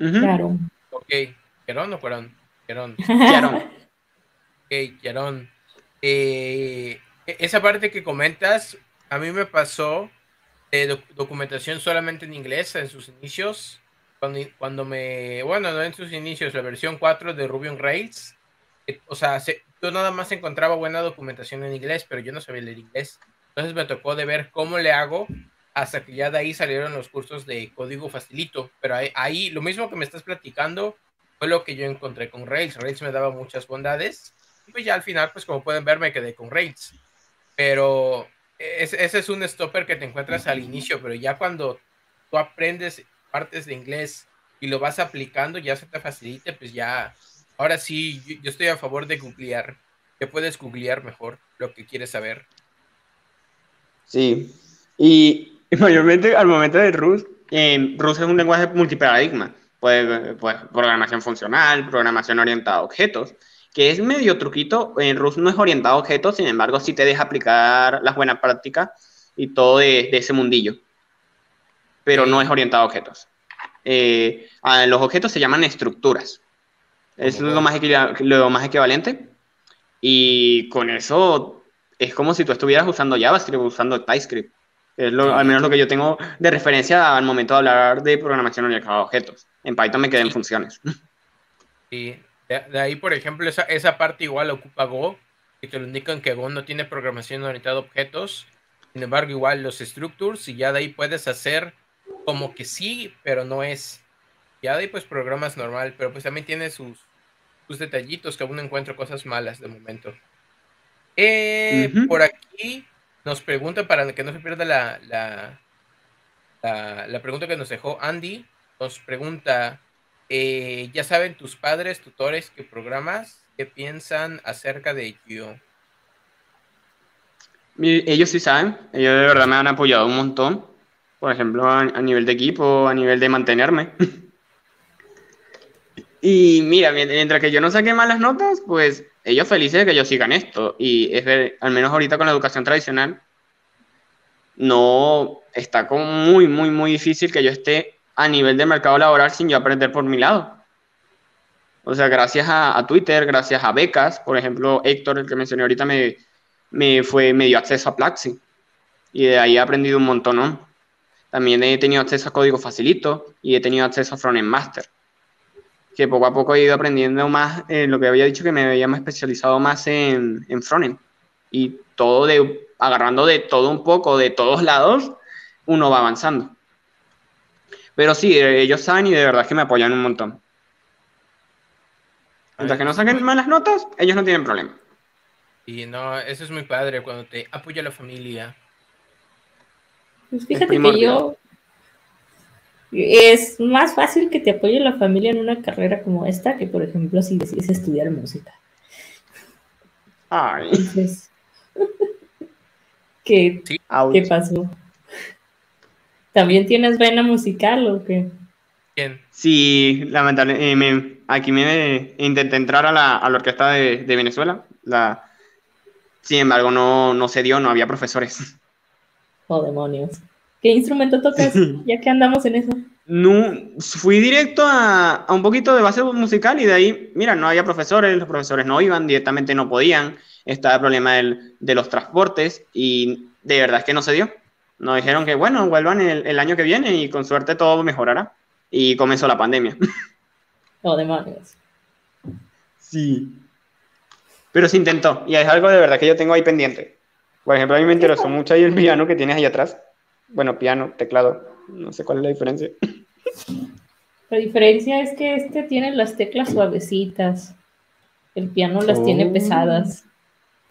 Ujú. Claro. Ok, ¿Kiaron o Cuarón? Kiaron. Claro. Ok, Kiaron. Eh, e, esa parte que comentas, a mí me pasó de documentación solamente en inglés en sus inicios. Cuando, me, bueno, no en sus inicios, la versión 4 de Ruby on Rails, eh, o sea, yo nada más encontraba buena documentación en inglés, pero yo no sabía leer inglés. Entonces me tocó de ver cómo le hago hasta que ya de ahí salieron los cursos de código facilito. Pero ahí, ahí lo mismo que me estás platicando fue lo que yo encontré con Rails. Rails me daba muchas bondades. Y ya al final, pues como pueden ver, me quedé con Rails. Pero ese es un stopper que te encuentras al inicio, pero ya cuando tú aprendes partes de inglés y lo vas aplicando, ya se te facilita, pues ya, ahora sí, yo, estoy a favor de googlear, que puedes googlear mejor lo que quieres saber. Sí, y (laughs) mayormente al momento de Rust, eh, Rust es un lenguaje multiparadigma, pues, pues programación funcional, programación orientada a objetos, que es medio truquito. En Rust no es orientado a objetos, sin embargo, sí te deja aplicar las buenas prácticas y todo de, ese mundillo. Pero no es orientado a objetos. Eh, los objetos se llaman estructuras. Es lo más, lo más equivalente. Y con eso es como si tú estuvieras usando JavaScript, usando TypeScript. Es al menos lo que yo tengo de referencia al momento de hablar de programación orientada a objetos. En Python me quedé en funciones. Sí, de, ahí, por ejemplo, esa, esa parte igual ocupa Go, y te lo indican que Go no tiene programación orientada a objetos. Sin embargo, igual los structures, y ya de ahí puedes hacer como que sí, pero no es. Ya de ahí, pues programas normal, pero pues también tiene sus, sus detallitos que aún encuentro cosas malas de momento. Eh, por aquí nos pregunta, para que no se pierda la, la, la, la pregunta que nos dejó Andy, nos pregunta. Eh, ya saben tus padres, tutores que programas, ¿qué piensan acerca de ello? Ellos sí saben, ellos de verdad me han apoyado un montón, por ejemplo, a, nivel de equipo, a nivel de mantenerme. (laughs) y mira, mientras que yo no saque malas notas, pues ellos felices de que yo sigan esto. Y es al menos ahorita con la educación tradicional, no está como muy, muy, muy difícil que yo esté a nivel de mercado laboral sin yo aprender por mi lado. O sea, gracias a, Twitter, gracias a becas, por ejemplo, Héctor, el que mencioné ahorita, me, me, fue, me dio acceso a Plaxi. Y de ahí he aprendido un montón, ¿no? También he tenido acceso a código facilito y he tenido acceso a Frontend Master. Que poco a poco he ido aprendiendo más, en lo que había dicho que me había más especializado más en, en Frontend. Y todo de, agarrando de todo un poco, de todos lados, uno va avanzando. Pero sí, ellos saben y de verdad que me apoyan un montón. Mientras que no saquen malas notas, ellos no tienen problema. Y no, eso es muy padre cuando te apoya la familia. Pues fíjate que yo. Es más fácil que te apoye la familia en una carrera como esta que, por ejemplo, si decides estudiar música. Ay. (laughs) ¿qué, ¿qué pasó? ¿También tienes vena musical o qué? Bien. Sí, lamentablemente, eh, aquí me intenté entrar a la, orquesta de, Venezuela. La, sin embargo, no, no se dio, no había profesores. Oh, demonios. ¿Qué instrumento tocas? (laughs) ya que andamos en eso. No, fui directo a, un poquito de base musical y de ahí, mira, no había profesores, los profesores no iban, directamente no podían, estaba el problema de los transportes y de verdad es que no se dio. Nos dijeron que, bueno, vuelvan el, año que viene y con suerte todo mejorará. Y comenzó la pandemia. (laughs) Oh, demonios. Sí. Pero se intentó. Y es algo de verdad que yo tengo ahí pendiente. Por ejemplo, a mí me interesó mucho ahí el piano que tienes ahí atrás. Bueno, piano, teclado. No sé cuál es la diferencia. (laughs) La diferencia es que este tiene las teclas suavecitas. El piano las tiene oh. pesadas.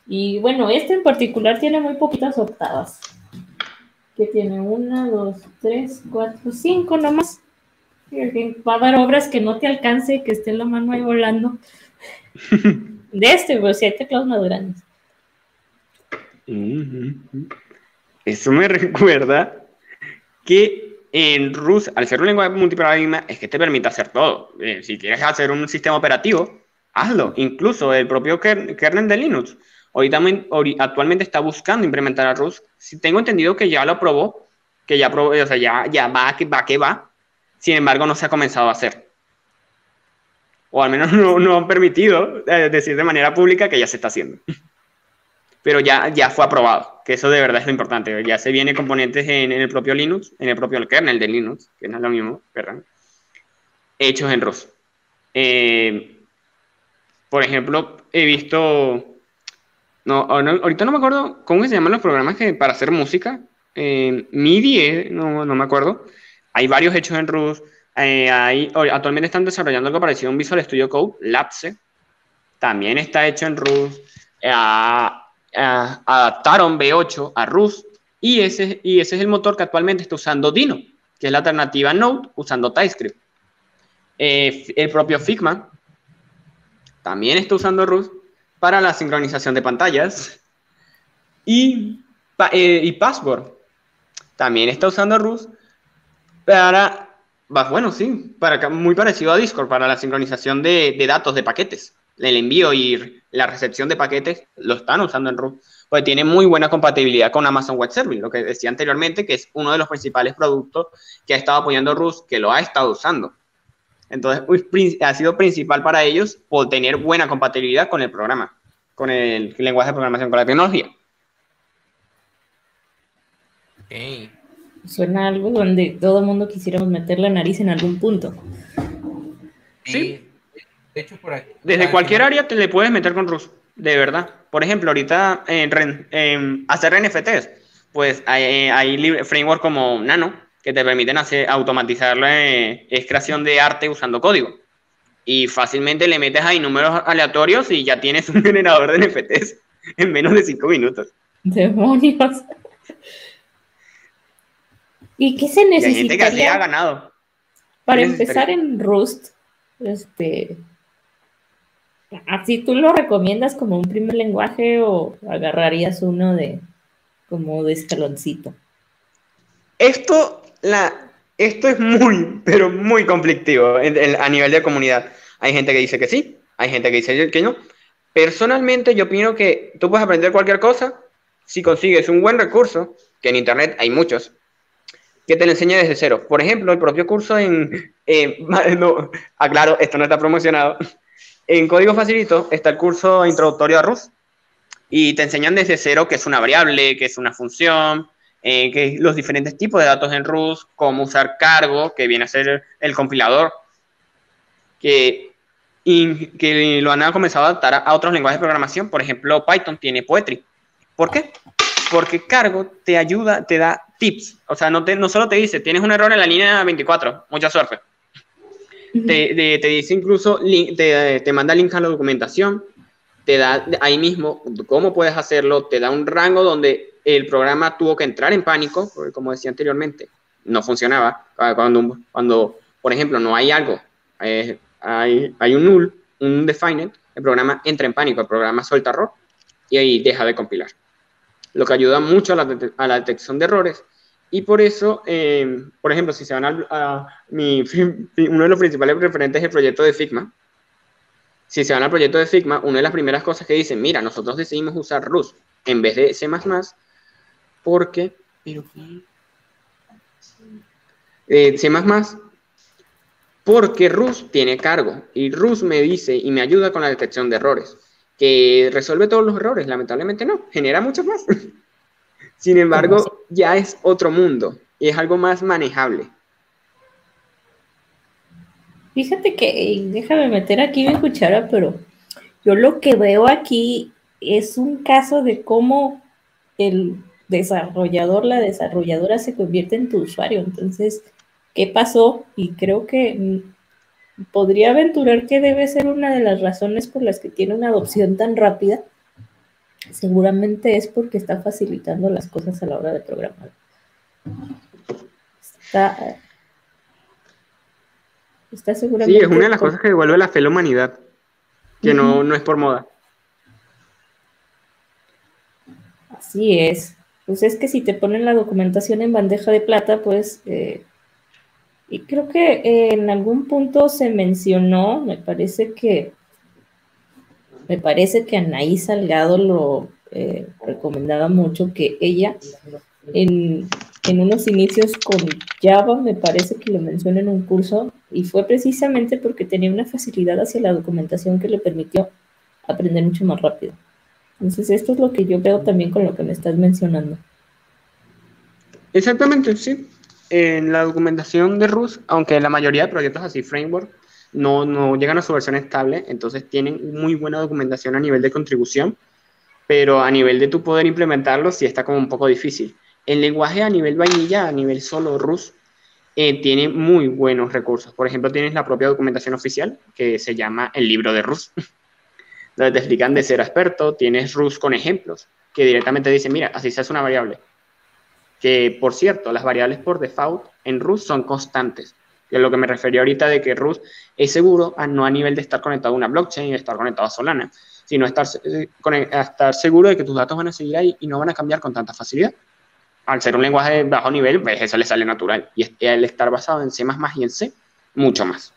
Y bueno, este en particular tiene muy poquitas octavas que tiene una, dos, tres, cuatro, cinco nomás. Va a dar obras que no te alcance, que esté la mano ahí volando. (laughs) De este, pues si hay teclados más grandes. Eso me (laughs) recuerda que en Rus, al ser un lenguaje multiparadigma, es que te permite hacer todo. Eh, si quieres hacer un sistema operativo, hazlo. Incluso el propio kernel de Linux Ahorita, actualmente está buscando implementar a Rust. Si tengo entendido que ya lo aprobó, que ya probó, o sea, ya, va, que va, que va. Sin embargo, no se ha comenzado a hacer. O al menos (laughs) no, han permitido eh, decir de manera pública que ya se está haciendo. (laughs) pero ya, ya fue aprobado, que eso de verdad es lo importante. Ya se viene componentes en, el propio Linux, en el propio kernel de Linux, que no es lo mismo, ¿verdad? Hechos en Rust. Eh, por ejemplo, he visto, no, ahorita no me acuerdo cómo se llaman los programas que, para hacer música. Eh, MIDI, eh, no, no, me acuerdo. Hay varios hechos en Rust. hay, actualmente están desarrollando algo parecido a un Visual Studio Code, Lapse. También está hecho en Rust adaptaron V8 a Rust y ese, y ese es el motor que actualmente está usando Dino, que es la alternativa Node usando TypeScript. Eh, el propio Figma también está usando Rust para la sincronización de pantallas. Y, eh, y Password. También está usando Rust para, bueno, sí, para, muy parecido a Discord, para la sincronización de, de datos de paquetes. El envío y la recepción de paquetes lo están usando en Rust, pues tiene muy buena compatibilidad con Amazon Web Service, lo que decía anteriormente, que es uno de los principales productos que ha estado apoyando Rust, que lo ha estado usando. Entonces, ha sido principal para ellos por tener buena compatibilidad con el programa, con el lenguaje de programación, con la tecnología. Suena algo donde todo el mundo quisiéramos meter la nariz en algún punto. Sí. Desde cualquier área te le puedes meter con Rust, de verdad. Por ejemplo, ahorita en, hacer NFTs, pues hay, hay framework como Nano que te permiten hacer, automatizar la creación de arte usando código. Y fácilmente le metes ahí números aleatorios y ya tienes un (laughs) generador de NFTs en menos de cinco minutos. Demonios. ¿Y qué se necesita? Gente que así ha ganado. Para empezar en Rust, este, ¿Así tú lo recomiendas como un primer lenguaje o agarrarías uno de como de escaloncito? Esto, la, esto es muy, pero muy conflictivo a nivel de comunidad. Hay gente que dice que sí, hay gente que dice que no. Personalmente yo opino que tú puedes aprender cualquier cosa si consigues un buen recurso, que en Internet hay muchos, que te lo enseñe desde cero. Por ejemplo, el propio curso en... Eh, (laughs) no, aclaro, esto no está promocionado, en Código Facilito está el curso introductorio a Rust y te enseñan desde cero qué es una variable, qué es una función, eh, qué los diferentes tipos de datos en Rust, cómo usar cargo, que viene a ser el compilador, que, y, que lo han comenzado a adaptar a, otros lenguajes de programación. Por ejemplo, Python tiene Poetry. ¿Por qué? Porque cargo te ayuda, te da tips. O sea, no, te, no solo te dice, tienes un error en la línea 24, mucha suerte te, te, dice incluso, te, te manda link a la documentación, te da ahí mismo cómo puedes hacerlo, te da un rango donde el programa tuvo que entrar en pánico, porque como decía anteriormente, no funcionaba. Cuando, cuando por ejemplo, no hay algo, eh, hay, hay un null, un defined, el programa entra en pánico, el programa suelta error y ahí deja de compilar. Lo que ayuda mucho a la, a detección de errores y por eso, eh, por ejemplo, si se van a, mi, uno de los principales referentes es el proyecto de Figma. Si se van al proyecto de Figma, una de las primeras cosas que dicen, mira, nosotros decidimos usar Rust en vez de C++, porque, pero, eh, C++, porque Rust tiene cargo y Rust me dice y me ayuda con la detección de errores. Que resuelve todos los errores, lamentablemente no, genera muchos más. (laughs) Sin embargo, ya es otro mundo y es algo más manejable. Fíjate que, déjame meter aquí mi cuchara, pero yo lo que veo aquí es un caso de cómo el desarrollador, la desarrolladora se convierte en tu usuario. Entonces, ¿qué pasó? Y creo que mm, podría aventurar que debe ser una de las razones por las que tiene una adopción tan rápida seguramente es porque está facilitando las cosas a la hora de programar. Está, está seguramente. Sí, es una de las cosas que devuelve la fe a la humanidad, que no, no es por moda. Así es. Pues es que si te ponen la documentación en bandeja de plata, pues. Eh, y creo que en algún punto se mencionó, me parece que me parece que Anaí Salgado lo eh, recomendaba mucho, que ella en, unos inicios con Java, me parece que lo mencionó en un curso, y fue precisamente porque tenía una facilidad hacia la documentación que le permitió aprender mucho más rápido. Entonces, esto es lo que yo veo también con lo que me estás mencionando. Exactamente, sí. En la documentación de Rust, aunque la mayoría de proyectos así, framework, no, no llegan a su versión estable, entonces tienen muy buena documentación a nivel de contribución, pero a nivel de tu poder implementarlo sí está como un poco difícil. El lenguaje a nivel vainilla, a nivel solo Rust, eh, tiene muy buenos recursos. Por ejemplo, tienes la propia documentación oficial que se llama el libro de Rust, (laughs) donde te explican de ser experto, tienes Rust con ejemplos, que directamente dicen, mira, así se hace una variable. Que, por cierto, las variables por default en Rust son constantes. Que es lo que me refería ahorita de que Rust es seguro, no a nivel de estar conectado a una blockchain, y estar conectado a Solana, sino estar, eh, estar seguro de que tus datos van a seguir ahí y no van a cambiar con tanta facilidad al ser un lenguaje de bajo nivel, pues eso le sale natural. Y al estar basado en C y en C, mucho más.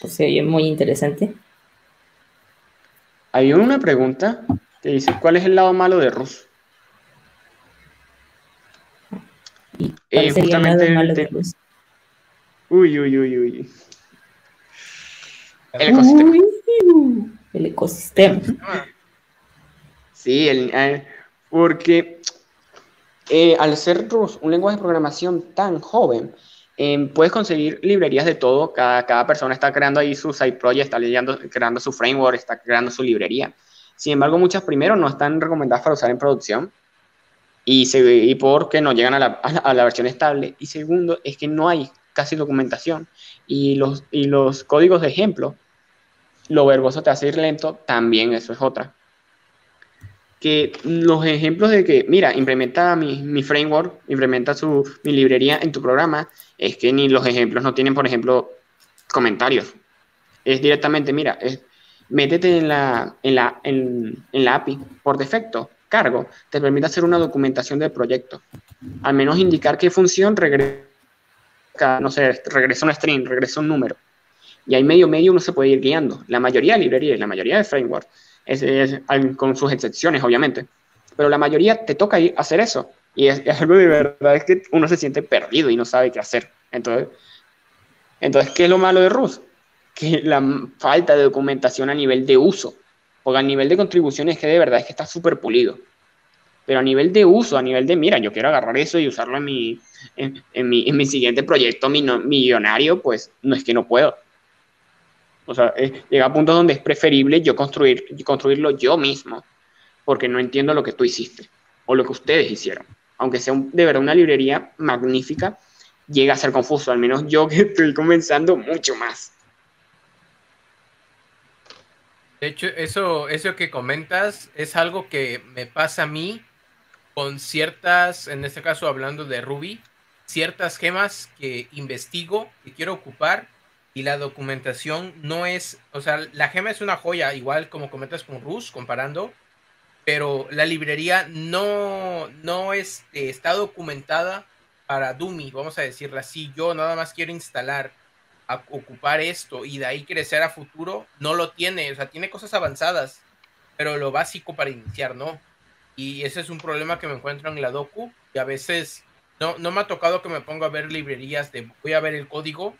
Pues se oye muy interesante. Hay una pregunta que dice, ¿cuál es el lado malo de Rus? Eh, justamente el malo de Rus? Uy, uy, uy, uy. El ecosistema. el ecosistema. Sí, el, porque eh, al ser un lenguaje de programación tan joven, em, puedes conseguir librerías de todo. Cada, cada, persona está creando ahí su side project, está leyendo, creando su framework, está creando su librería. Sin embargo, muchas primero no están recomendadas para usar en producción y, se, y porque no llegan a la, a la, versión estable. Y segundo, es que no hay casi documentación y los, y los códigos de ejemplo, lo verboso te hace ir lento, también eso es otra que los ejemplos de que, mira, implementa mi, mi framework, implementa su, mi librería en tu programa, es que ni los ejemplos no tienen, por ejemplo, comentarios. Es directamente, mira, es, métete en la, en, la, en, en la API por defecto, cargo, te permite hacer una documentación del proyecto. Al menos indicar qué función regresa, no sé, regresa un string, regresa un número. Y ahí medio medio uno se puede ir guiando. La mayoría de librerías, la mayoría de frameworks es, con sus excepciones, obviamente. Pero la mayoría te toca ir a hacer eso. Y es, algo de verdad, es que uno se siente perdido y no sabe qué hacer. Entonces, entonces ¿qué es lo malo de Rus? Que la falta de documentación a nivel de uso. Porque a nivel de contribución es que de verdad es que está súper pulido. Pero a nivel de uso, a nivel de, mira, yo quiero agarrar eso y usarlo en mi, en, mi, en mi siguiente proyecto millonario, pues no es que no puedo. O sea, eh, llega a puntos donde es preferible yo construir, construirlo yo mismo, porque no entiendo lo que tú hiciste o lo que ustedes hicieron. Aunque sea de verdad una librería magnífica, llega a ser confuso, al menos yo que estoy comenzando mucho más. De hecho, eso, eso que comentas es algo que me pasa a mí con ciertas, en este caso hablando de Ruby, ciertas gemas que investigo y quiero ocupar y la documentación no es, o sea, la gema es una joya, igual como comentas con Rus, comparando, pero la librería no, no es, este, está documentada para Dumi, vamos a decirlo así. Yo nada más quiero instalar, a ocupar esto y de ahí crecer a futuro, no lo tiene, o sea, tiene cosas avanzadas, pero lo básico para iniciar, ¿no? Y ese es un problema que me encuentro en la docu y a veces no, no me ha tocado que me ponga a ver librerías de voy a ver el código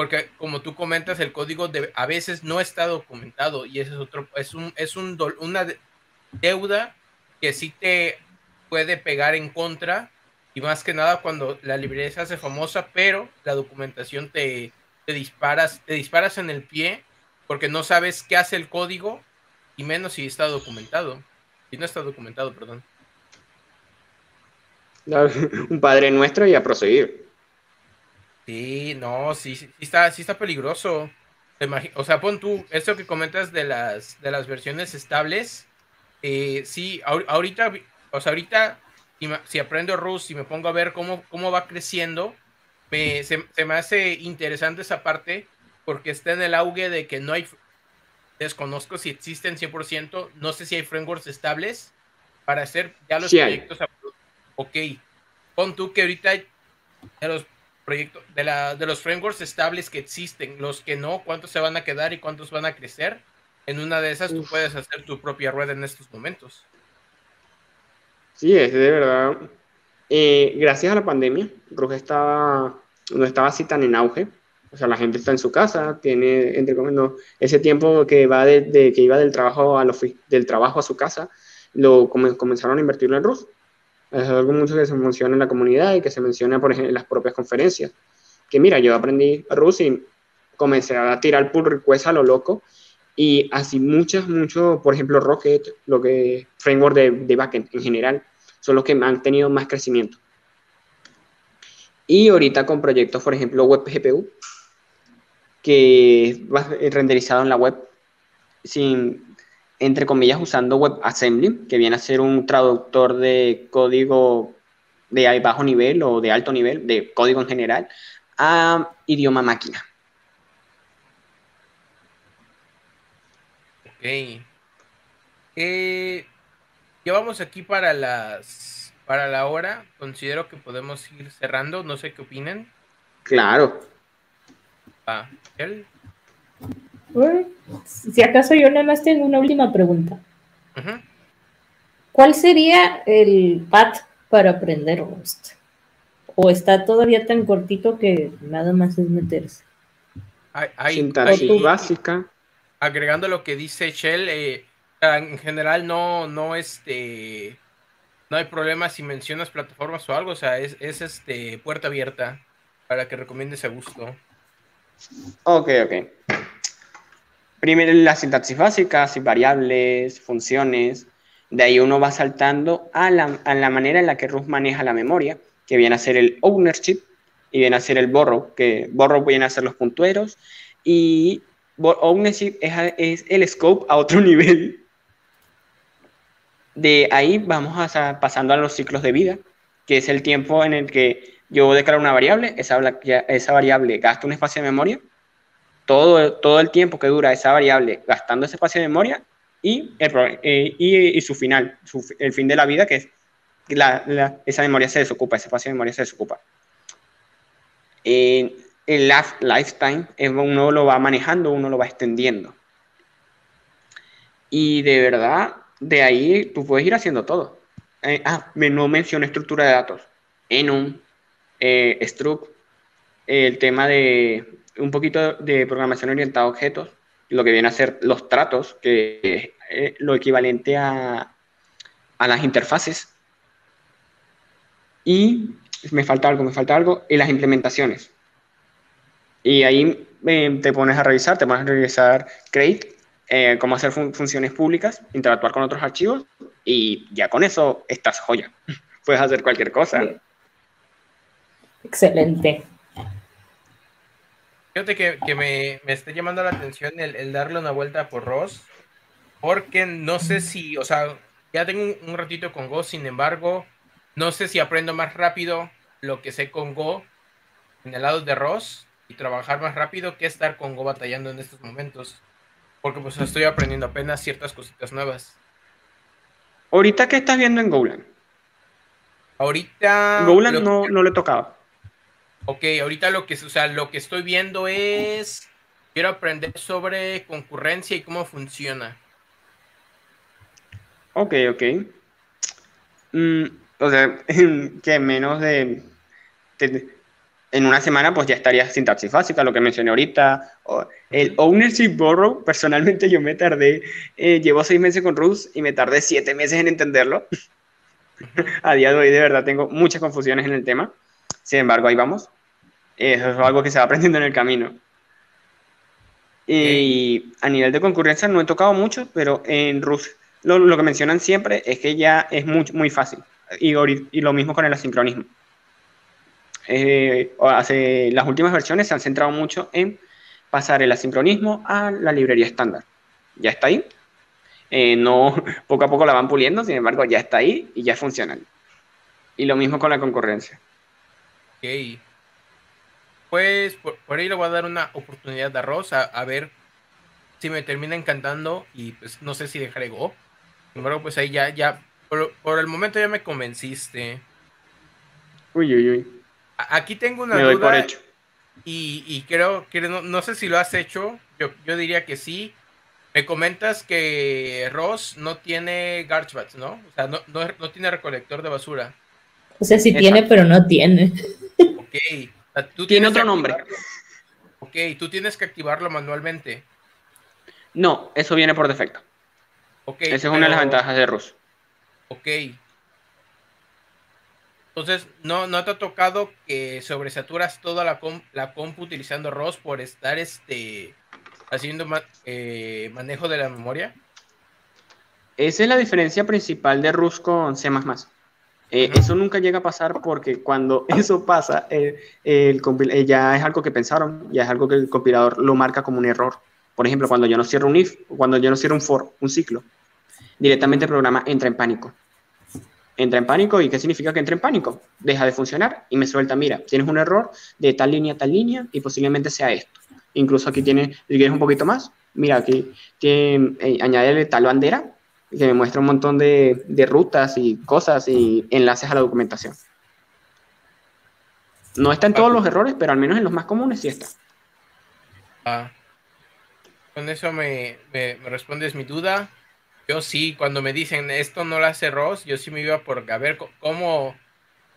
porque como tú comentas, el código de, a veces no está documentado y ese es otro, es un, es un una deuda que sí te puede pegar en contra y más que nada cuando la librería se hace famosa, pero la documentación te, te disparas, te disparas en el pie porque no sabes qué hace el código y menos si está documentado. Si no está documentado, perdón. (laughs) Un padre nuestro y a proseguir. Sí, no, sí, sí está, sí está peligroso. O sea, pon tú, esto que comentas de las, de las versiones estables, eh, sí, ahorita, o sea, ahorita, si, aprendo Rust y me pongo a ver cómo, cómo va creciendo, me, se, me hace interesante esa parte porque está en el auge de que no hay, desconozco si existen 100%, no sé si hay frameworks estables para hacer ya los proyectos. Ok, pon tú que ahorita de los proyecto, de, la, de los frameworks estables que existen, los que no, cuántos se van a quedar y cuántos van a crecer. En una de esas tú puedes hacer tu propia rueda en estos momentos. Sí, es de verdad. Eh, gracias a la pandemia, Ruge estaba, no estaba así tan en auge. O sea, la gente está en su casa, tiene, entre comillas, ese tiempo que va de, que iba del trabajo, a del trabajo a su casa, lo comenzaron a invertirlo en Rus. Es algo mucho que se menciona en la comunidad y que se menciona, por ejemplo, en las propias conferencias. Que mira, yo aprendí Rus y comencé a tirar pull request a lo loco y así muchas, mucho, por ejemplo, Rocket, lo que framework de, de backend en general, son los que han tenido más crecimiento. Y ahorita con proyectos, por ejemplo, Web GPU, que va renderizado en la web, sin, entre comillas, usando WebAssembly, que viene a ser un traductor de código de bajo nivel o de alto nivel, de código en general, a idioma máquina. Ok. Eh, llevamos aquí para las para la hora. Considero que podemos ir cerrando. No sé qué opinen. Claro. Ah, si acaso yo nada más tengo una última pregunta. ¿Cuál sería el path para aprender Rust? ¿O está todavía tan cortito que nada más es meterse? Hay, básica agregando lo que dice Shell, eh, en general no, no, este, no hay problema si mencionas plataformas o algo, o sea, es, este, puerta abierta para que recomiendes a gusto. Ok, ok. Primero la sintaxis básica, variables, funciones. De ahí uno va saltando a la, manera en la que Rust maneja la memoria, que viene a ser el ownership y viene a ser el borrow, que borrow viene a ser los puntueros y ownership es, el scope a otro (laughs) nivel. De ahí vamos a pasando a los ciclos de vida, que es el tiempo en el que yo declaro una variable, esa variable gasta un espacio de memoria, todo, todo el tiempo que dura esa variable gastando ese espacio de memoria y, eh, y, su final, el fin de la vida, que es la, esa memoria se desocupa, ese espacio de memoria se desocupa. Eh, el lifetime, uno lo va manejando, uno lo va extendiendo. Y de verdad, de ahí tú puedes ir haciendo todo. Eh, ah, no mencioné estructura de datos. Enum, eh, Struct, el tema de un poquito de programación orientada a objetos, lo que viene a ser los tratos, que es eh, lo equivalente a, a las interfaces. Y me falta algo, me falta algo, y las implementaciones. Y ahí eh, te pones a revisar, te pones a revisar Create, eh, cómo hacer funciones públicas, interactuar con otros archivos y ya con eso estás joya. (laughs) Puedes hacer cualquier cosa. Excelente. Fíjate que, que me, me, está llamando la atención el, darle una vuelta por Ross, porque no sé si, o sea, ya tengo un, un ratito con Go, sin embargo, no sé si aprendo más rápido lo que sé con Go en el lado de Ross y trabajar más rápido que estar con Go batallando en estos momentos. Porque pues estoy aprendiendo apenas ciertas cositas nuevas. ¿Ahorita qué estás viendo en Golang? Ahorita... Golang no, no le tocaba. Ok, ahorita lo que, o sea, lo que estoy viendo es... Quiero aprender sobre concurrencia y cómo funciona. Ok, ok. Mm, o sea, (laughs) que menos de en una semana pues ya estaría sintaxis básica, lo que mencioné ahorita. El ownership borrow, personalmente yo me tardé, eh, llevo seis meses con Rust y me tardé siete meses en entenderlo. (laughs) a día de hoy de verdad tengo muchas confusiones en el tema. Sin embargo, ahí vamos. Eso es algo que se va aprendiendo en el camino. Y a nivel de concurrencia no he tocado mucho, pero en Rust lo, lo que mencionan siempre es que ya es muy, muy fácil. Y, y lo mismo con el asincronismo eh, hace, las últimas versiones se han centrado mucho en pasar el asincronismo a la librería estándar. Ya está ahí. Eh, no, (laughs) poco a poco la van puliendo, sin embargo, ya está ahí y ya funciona. Y lo mismo con la concurrencia. Ok. Pues por, ahí le voy a dar una oportunidad de arroz a, ver si me termina encantando y pues no sé si dejaré Go. Sin embargo, pues ahí ya, ya, por, por el momento ya me convenciste. Uy, uy, uy. Aquí tengo una duda. Y, creo que no, sé si lo has hecho. Yo, yo diría que sí. Me comentas que Ross no tiene garbage ¿no? O sea, no, no, tiene recolector de basura. O sea, sí tiene, pero no tiene. Ok. ¿Tiene otro nombre? Ok, tú tienes que activarlo manualmente. No, eso viene por defecto. Ok. Esa es una de las ventajas de Rus. Ok. Entonces, ¿no, no te ha tocado que sobresaturas toda la, com- la compu utilizando ROS por estar este haciendo ma- eh, manejo de la memoria? Esa es la diferencia principal de Rus con C++. Eh. Eso nunca llega a pasar porque cuando (laughs) eso pasa, eh, el eh, ya es algo que pensaron, ya es algo que el compilador lo marca como un error. Por ejemplo, cuando yo no cierro un if, cuando yo no cierro un for, un ciclo, directamente el programa entra en pánico. Entra en pánico, ¿y qué significa que entra en pánico? Deja de funcionar y me suelta, mira, tienes un error de tal línea a tal línea y posiblemente sea esto. Incluso aquí tiene, si quieres un poquito más, mira, aquí tiene, tal bandera que me muestra un montón de, de rutas y cosas y enlaces a la documentación. No está en todos los errores, pero al menos en los más comunes sí está. Ah. Con eso me, me- me respondes mi duda. Yo sí, cuando me dicen esto no lo hace ROS, yo sí me iba por a ver cómo,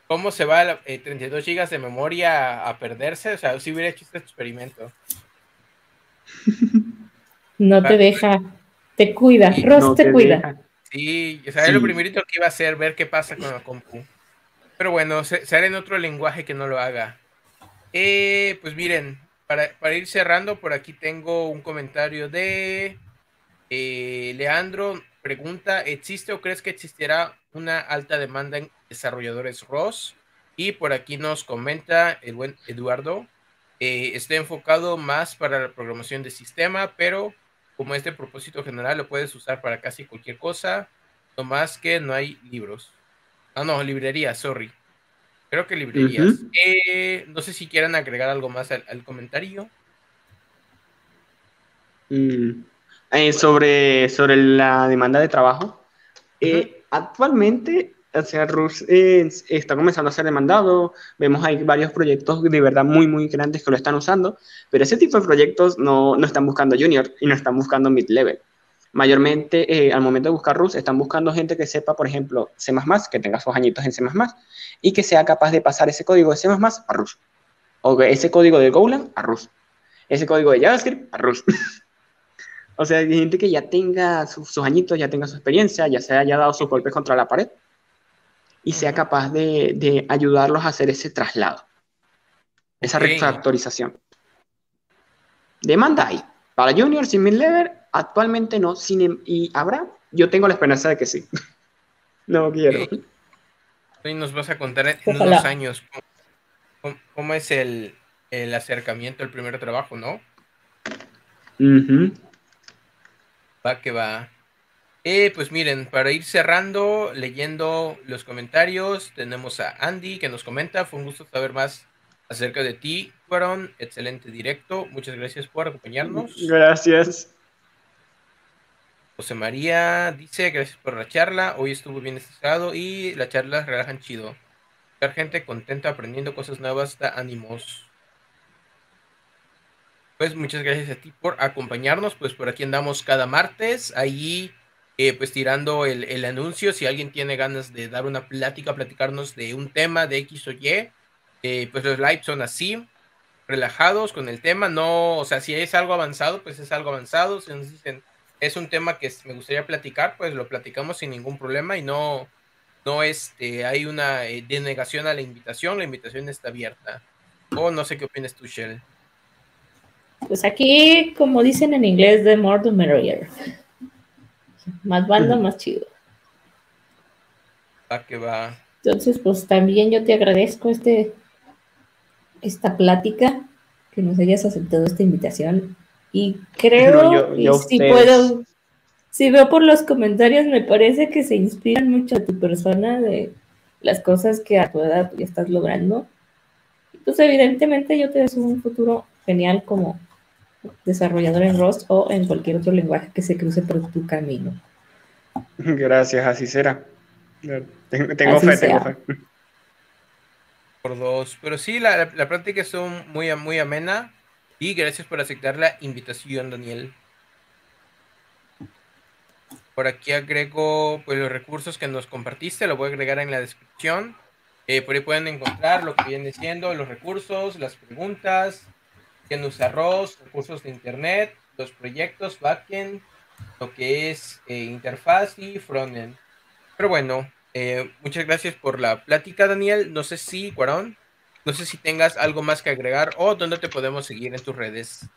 cómo se va la- eh, 32 GB de memoria a, a perderse. O sea, si hubiera hecho este experimento. (laughs) No te deja. Te cuida. Sí, Ross No te, cuida. deja. Sí, o sea, es lo Sí. primerito que iba a hacer, ver qué pasa con la compu. Pero bueno, se, se hará en otro lenguaje que no lo haga. Eh, pues miren, para, para ir cerrando, por aquí tengo un comentario de eh, Leandro. Pregunta, ¿existe o crees que existirá una alta demanda en desarrolladores ROS? Y por aquí nos comenta el buen Eduardo, eh, está enfocado más para la programación de sistema, pero como es de propósito general, lo puedes usar para casi cualquier cosa, no más que no hay libros. Ah, no, librerías, sorry. Creo que librerías. Eh, no sé si quieran agregar algo más al, al comentario. Mm. Eh, sobre, sobre la demanda de trabajo. Eh, Actualmente, o sea, eh, está comenzando a ser demandado. Vemos hay varios proyectos de verdad muy, muy grandes que lo están usando, pero ese tipo de proyectos no, no están buscando junior y no están buscando mid-level. Mayormente, eh, al momento de buscar Rus, están buscando gente que sepa, por ejemplo, C++, que tenga sus añitos en C++, y que sea capaz de pasar ese código de C++ a Rus. O ese código de Golang a Rus. Ese código de JavaScript a Rus. (laughs) O sea, hay gente que ya tenga su- sus añitos, ya tenga su experiencia, ya se haya dado sus golpes contra la pared y sea capaz de, de ayudarlos a hacer ese traslado, esa refactorización. Demanda hay. Para juniors y mid-level, actualmente no. Sin, em- y habrá, yo tengo la esperanza de que sí. (laughs) no quiero. Ok. Hoy nos vas a contar en, Ojalá. unos años cómo, es el, el acercamiento al primer trabajo, ¿no? Ujú. Va que va. Eh, pues miren, para ir cerrando, leyendo los comentarios, tenemos a Andy que nos comenta, fue un gusto saber más acerca de ti, fueron excelente directo, muchas gracias por acompañarnos. Gracias. José María dice, gracias por la charla, hoy estuvo bien estresado y las charlas relajan chido. Ver gente contenta aprendiendo cosas nuevas da ánimos. Pues muchas gracias a ti por acompañarnos, pues por aquí andamos cada martes, ahí eh, pues tirando el, el anuncio, si alguien tiene ganas de dar una plática, platicarnos de un tema de X o Y, eh, pues los lives son así, relajados con el tema, no, o sea, si es algo avanzado, pues es algo avanzado, si nos dicen es un tema que me gustaría platicar, pues lo platicamos sin ningún problema y no, no este, hay una eh, denegación a la invitación, la invitación está abierta. O no sé qué opinas tú, Shell. Pues aquí, como dicen en inglés, the more the merrier. Más banda, más chido. Va que va. Entonces, pues también yo te agradezco este, esta plática, que nos hayas aceptado esta invitación. Y creo, No, yo- yo si ustedes. puedo, si veo por los comentarios, me parece que se inspiran mucho a tu persona de las cosas que a tu edad ya estás logrando. Y pues evidentemente yo te deseo un futuro genial como desarrollador en Rust o en cualquier otro lenguaje que se cruce por tu camino. (laughs) Gracias, así será. Tengo, tengo Así fe, tengo fe. Por dos. Pero sí, la, la, la plática estuvo muy, muy amena. Y gracias por aceptar la invitación, Daniel. Por aquí agrego pues, los recursos que nos compartiste, lo voy a agregar en la descripción. Eh, por ahí pueden encontrar lo que viene siendo los recursos, las preguntas, quién usa ROS, recursos de internet, los proyectos, backend, lo que es eh, interfaz y frontend. Pero bueno, eh, muchas gracias por la plática, Daniel. No sé si, Cuarón, no sé si tengas algo más que agregar o dónde te podemos seguir en tus redes.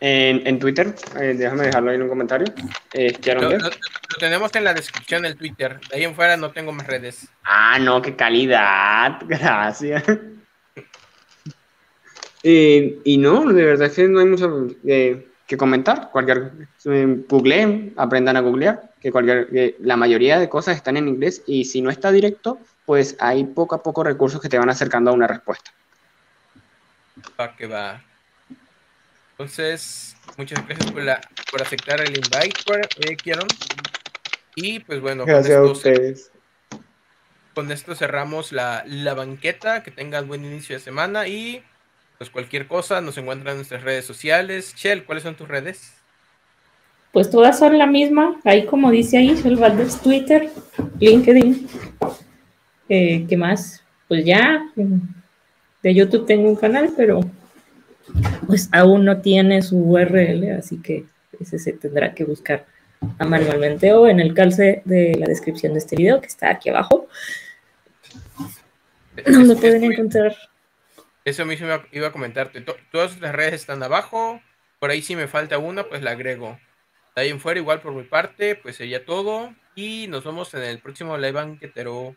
En, Twitter, eh, déjame dejarlo ahí en un comentario. lo, lo, tenemos en la descripción del Twitter. De ahí en fuera no tengo más redes. Ah, no, qué calidad. (laughs) Gracias. Y no, de verdad es que no hay mucho que comentar. Cualquier, googleen, aprendan a googlear, que, cualquier, la mayoría de cosas están en inglés y si no está directo, pues hay poco a poco recursos que te van acercando a una respuesta. Va que va. Entonces, muchas gracias por, la, por aceptar el invite, eh, Kieron. Y pues bueno, gracias con, esto, a ustedes. con esto cerramos la, la banqueta. Que tengan buen inicio de semana y pues cualquier cosa nos encuentran en nuestras redes sociales. Shell, ¿cuáles son tus redes? Pues todas son la misma. Ahí como dice ahí, Shell Valdez, Twitter, LinkedIn. Eh, ¿Qué más? Pues ya, de YouTube tengo un canal, pero pues aún no tiene su URL, así que ese se tendrá que buscar manualmente o en el calce de la descripción de este video que está aquí abajo, donde pueden encontrar. Eso mismo iba a comentarte. Todas las redes están abajo. Por ahí si me falta una, pues la agrego. Ahí en fuera, igual por mi parte, pues sería todo. Y nos vemos en el próximo live banquetero.